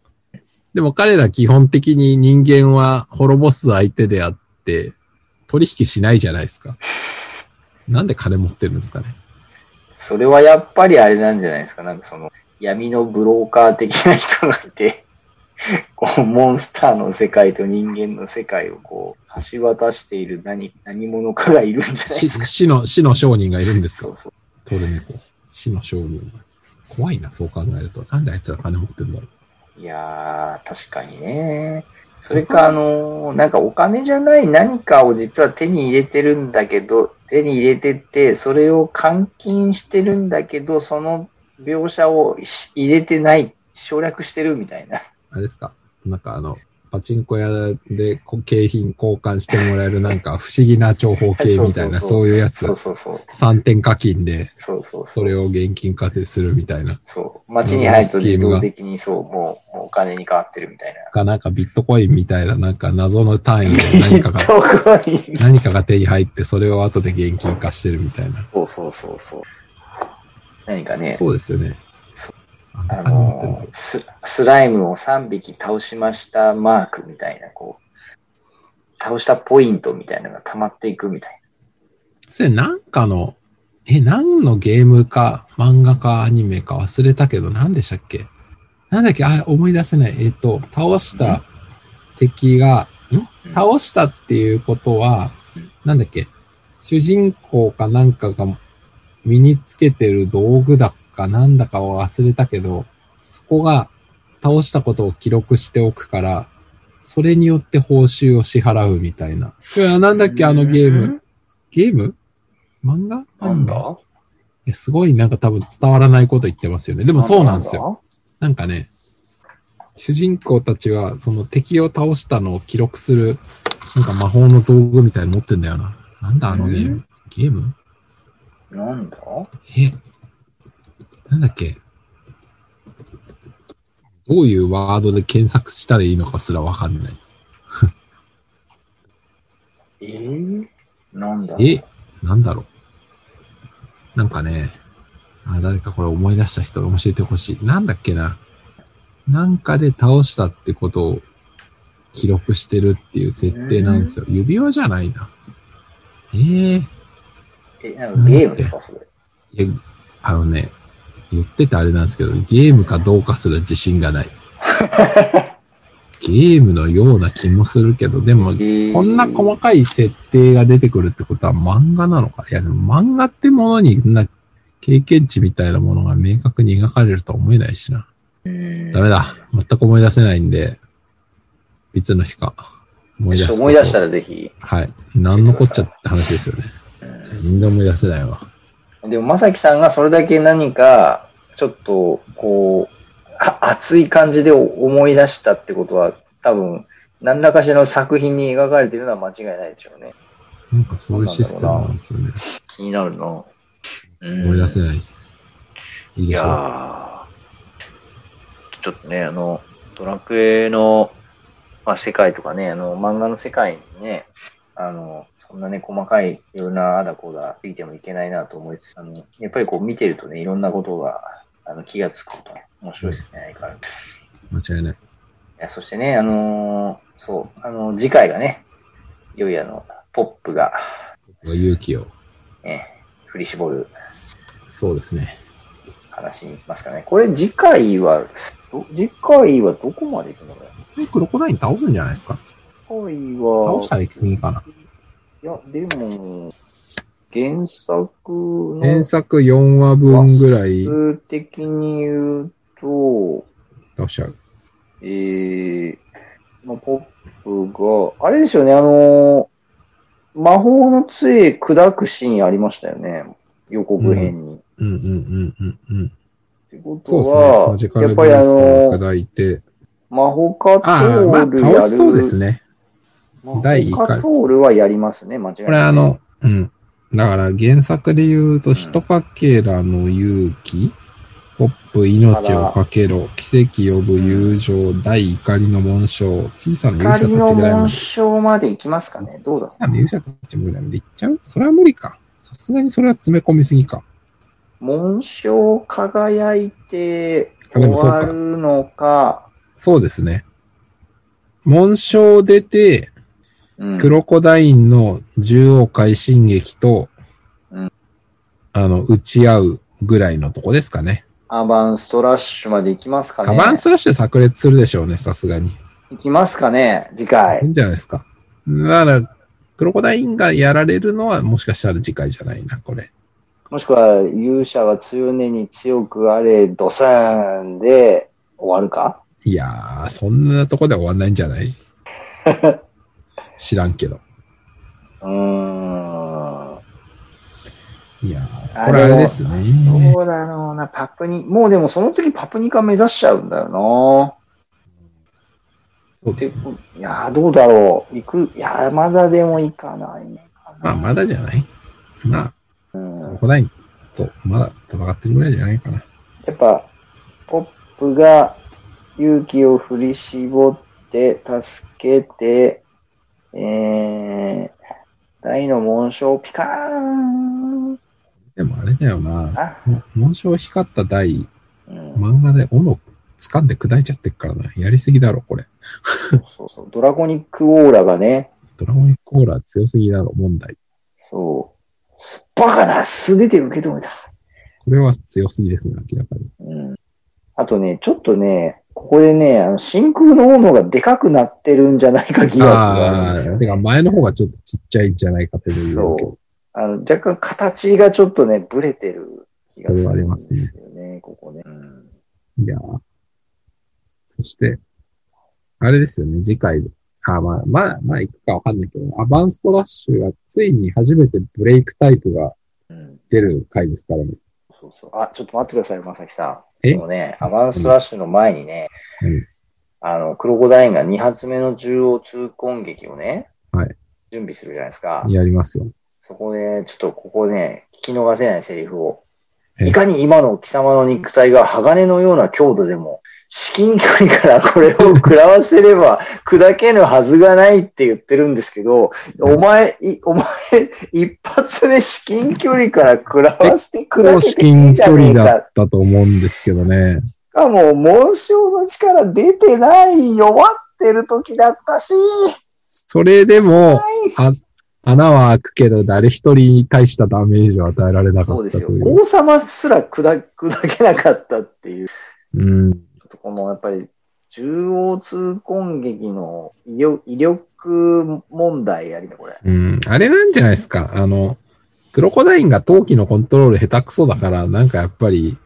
でも彼ら基本的に人間は滅ぼす相手であって取引しないじゃないですか。なんで金持ってるんですかね。それはやっぱりあれなんじゃないですか。なんかその闇のブローカー的な人がいて、こうモンスターの世界と人間の世界をこう橋渡している何何者かがいるんじゃない死ですか。死の、死の商人がいるんですか？そうそう。トルネコ。死の商人。怖いな、そう考えると。なんであいつら金持ってるんだろう。いやー、確かにね。それか、あのーなんかお金じゃない何かを実は手に入れてるんだけど、手に入れてて、それを換金してるんだけど、その描写をし入れてない、省略してるみたいな。あれですか？なんかあの、パチンコ屋でこ景品交換してもらえるなんか不思議な長方形みたいな、そういうやつそう。そうそう。3点課金で、そうそうそれを現金化するみたいな。そう。街に入ると自動的にそう、もうもうお金に変わってるみたいな。か、なんかビットコインみたいな、なんか謎の単位で何かが、何かが手に入って、それを後で現金化してるみたいな。そうそうそうそう。何かね、そうですよね。そあのス、スライムを3匹倒しましたマークみたいな、こう、倒したポイントみたいなのが溜まっていくみたいそれなんかの、え、何のゲームか、漫画か、アニメか忘れたけど、何でしたっけ？なんだっけ？あ、思い出せない。えっ、と、倒した敵が、んな。倒したっていうことは、なんだっけ？主人公かなんかが身につけてる道具だかなんだかを忘れたけど、そこが倒したことを記録しておくから、それによって報酬を支払うみたいな。いや、なんだっけあのゲーム。ゲーム？漫画？なんだアニメいやすごいなんか多分伝わらないこと言ってますよね。でもそうなんですよ。。なんかね、主人公たちはその敵を倒したのを記録する、なんか魔法の道具みたいなの持ってんだよな。なんだあのゲーム？ゲーム？なんだ？えなんだっけ？どういうワードで検索したらいいのかすらわかんない。えー、なんだえ、なんだろう？なんかね、あ、誰かこれ思い出した人教えてほしい。なんだっけな？なんかで倒したってことを記録してるっていう設定なんですよ。指輪じゃないな。えええ、なんかゲームですか、それ。いや、あのね、言っててあれなんですけど、ゲームかどうかすら自信がない。ゲームのような気もするけど、でも、こんな細かい設定が出てくるってことは漫画なのか？いや、でも漫画ってものに、な経験値みたいなものが明確に描かれるとは思えないしな。うんダメだ。全く思い出せないんで、いつの日か思い出。思い出したらぜひ。はい。何のこっちゃって話ですよね。うん全然思い出せないわ。でも、まさきさんがそれだけ何か、ちょっと、こう、あ熱い感じで思い出したってことは、多分、何らかしらの作品に描かれているのは間違いないでしょうね。なんかそういうシステムなんですよね。気になるな。うん思い出せないです。いいいやでしょう。ーちょっとね、あの、ドラクエの、まあ、世界とかね、あの、漫画の世界にね、あの、そんなね、細かい、いろんなあだこだついてもいけないなと思いつつ、あの、やっぱりこう見てるとね、いろんなことが、あの、気がつくこと、面白いですね、相変わらず。間違いない。いやそしてね、あのーそう、あの、次回がね、いよいよあの、ポップが、勇気を。ね、振り絞るそうですね。話に行きますかね。これ次回は、ど次回はどこまで行くのかな？え、クロコダイン倒すんじゃないですか？次回は、倒したら行き過ぎかな。いや、でも、原作の原作4話分ぐらい数的に言うと、倒しちゃう。えー、まあ、ポップが、あれですよね、あの、魔法の杖砕くシーンありましたよね。予告編に。うんうんうんうんうん。ってことそうですね。は、マジカルいて。魔法カトああ、まあ。倒しそうですね。魔第一回法カトールはやりますね、間違いない。これあの、うん。だから原作で言うと、ひとかけらの勇気、ポップ命をかけろ、奇跡呼ぶ友情、大怒りの紋章、小さな勇者たちぐらいまで。紋章まで行きますかねどうだ小さな勇者たちぐらいまで行っちゃう？それは無理か。さすがにそれは詰め込みすぎか。紋章輝いて終わるのか、そうですね。紋章出て、うんクロコダインの獣王快進撃と、うんあの、打ち合うぐらいのとこですかね。アバンストラッシュまで行きますかねカバンスラッシュ炸裂するでしょうね、さすがに。行きますかね次いい回。んじゃないですか。だから、クロコダインがやられるのはもしかしたら次回じゃないな、これ。もしくは、勇者は常に強くあれ、ドサーンで終わるか？いやー、そんなとこで終わんないんじゃない？知らんけど。うーん。いやー、これあれですね。どうだろうな、パプニ、もうでもその次パプニカ目指しちゃうんだよな。でそうですね。いやー、どうだろう。行く、いやー、まだでも行かないのかな。まあ、まだじゃないまあ、うんクロコダインとまだ戦ってるぐらいじゃないかな。やっぱ、ポップが勇気を振り絞って、助けて、えー、大の紋章ピカーン。でもあれだよな。紋章光った台、うん、漫画で斧掴んで砕いちゃってっからな。やりすぎだろ、これ。そうそう。ドラゴニックオーラがね、ドラゴニックオーラ強すぎだろ、問題。そう。すっバカな素手で受け止めた。これは強すぎですね、明らかに。うん。あとね、ちょっとね、ここでね、あの真空の斧がでかくなってるんじゃないか疑惑があるんですよ、ああ、ね。てか前の方がちょっとちっちゃいんじゃないかという。そう。あの、若干形がちょっとね、ブレてる気がすそれはありますねここね。うん。いやーそして、あれですよね、次回。あ、まあ、まあ、まあ、行くかわかんないけど、アバンストラッシュがついに初めてブレイクタイプがうん。出る回ですからね。そうそう。あ、ちょっと待ってください、まさきさん。え？そのね、アバンストラッシュの前にね、うんあの、クロコダインが2発目の重王痛攻撃をね、はい準備するじゃないですか。やりますよ。そこで、ちょっとここね、聞き逃せないセリフを。え？いかに今の貴様の肉体が鋼のような強度でも、至近距離からこれを食らわせれば砕けぬはずがないって言ってるんですけど、お前、いお前、一発目至近距離から食らわして砕け至ていい近距じゃねえか離だったと思うんですけどね。しかも、紋章の力出てない、弱ってる時だったし、それでも、はいあ穴は開くけど、誰一人に対したダメージを与えられなかそうですよ。ったという。王様すら砕砕けなかったっていう。うん。このやっぱり、中央通攻撃の威力威力問題ありだ、これ。うん。あれなんじゃないですか。あの、クロコダインが陶器のコントロール下手くそだから、なんかやっぱり、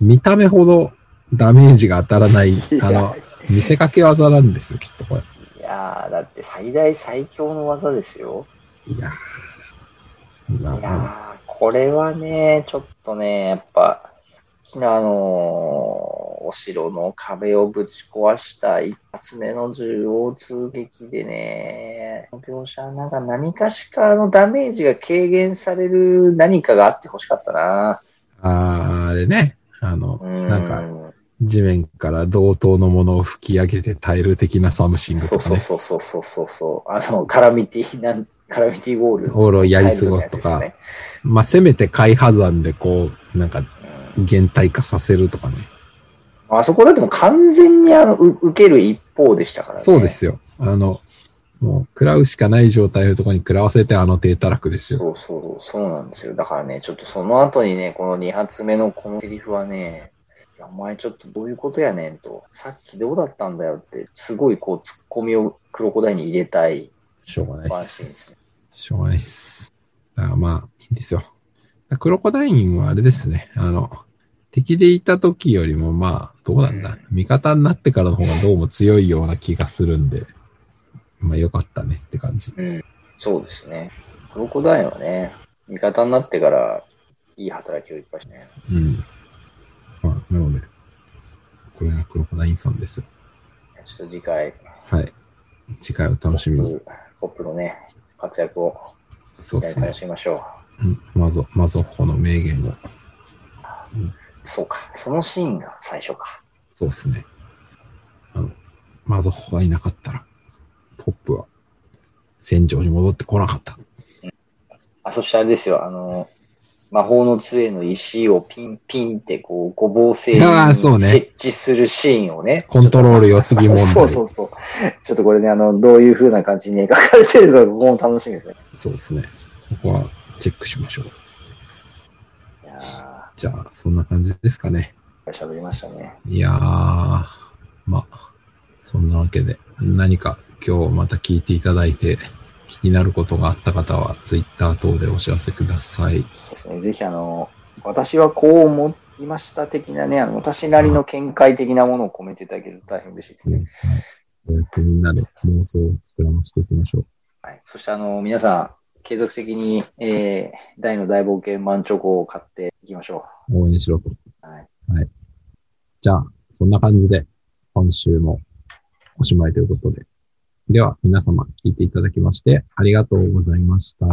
見た目ほどダメージが当たらない、あの、見せかけ技なんですよ、きっとこれ。いやー、だって最大最強の技ですよ。いやー。ないやー、これはね、ちょっとね、やっぱ、あのーお城の壁をぶち壊した一発目の獣王痛恨撃でね、描写なんか何かしかのダメージが軽減される何かがあってほしかったな。あーあれね。あの、うん。なんか、地面から同等のものを吹き上げて耐える的な something そうそうとかね。そうそうそうそうそう。あの、カラミティなん、カラミティウォール。オールをやり過ごすとか、入るまあ、せめて開発案でこう、なんか、時のやつですね減体化させるとかね。うんあそこだってもう完全にあの、う受ける一方でしたからね。そうですよ。あの、もう、食らうしかない状態のところに食らわせてあの低たらくですよ。そうそう、そうなんですよ。だからね、ちょっとその後にね、この2発目のこのセリフはね、お前ちょっとどういうことやねんと、さっきどうだったんだよって、すごいこう、突っ込みをクロコダイに入れたいしょうがないです。しょうがないです。だからまあ、いいんですよ。クロコダインはあれですね。あの、敵でいた時よりもまあ、どうなんだ。味方になってからの方がどうも強いような気がするんで、まあよかったねって感じ。うん。そうですね。クロコダインはね、味方になってから、いい働きをいっぱいしてね。うん。まあ、なので、これがクロコダインさんです。ちょっと次回、はい。次回を楽しみに。ポップのね、活躍をそうですね楽。しみましょう。うんマゾ、マゾッホの名言を。そうか。そのシーンが最初か。そうですね。あの、マゾッホがいなかったら、ポップは戦場に戻ってこなかった。あ、そしてあれですよ、あの、魔法の杖の石をピンピンってこう、ごぼう製にあーそうね設置するシーンをね。コントロール良すぎ問題。そうそうそう。ちょっとこれね、あの、どういう風な感じに描かれてるのか、ここも楽しみですね。そうですね。そこはチェックしましょう。いやじゃあ、そんな感じですかね。ー、喋りましたね。いやー、まあ、そんなわけで、何か今日また聞いていただいて、気になることがあった方は、ツイッター等でお知らせください。そうですね。ぜひあの、私はこう思いました的なね、あの、私なりの見解的なものをコメントいただけると大変嬉しいですね。はい。そうやってみんなで妄想を膨らましていきましょう。はい。そしてあの、皆さん、継続的に、えー、大の大冒険マンチョコを買っていきましょ応援しろと。う。はい。じゃあ、そんな感じで、今週もおしまいということで。では、皆様聞いていただきまして、ありがとうございました。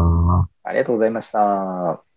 ありがとうございました。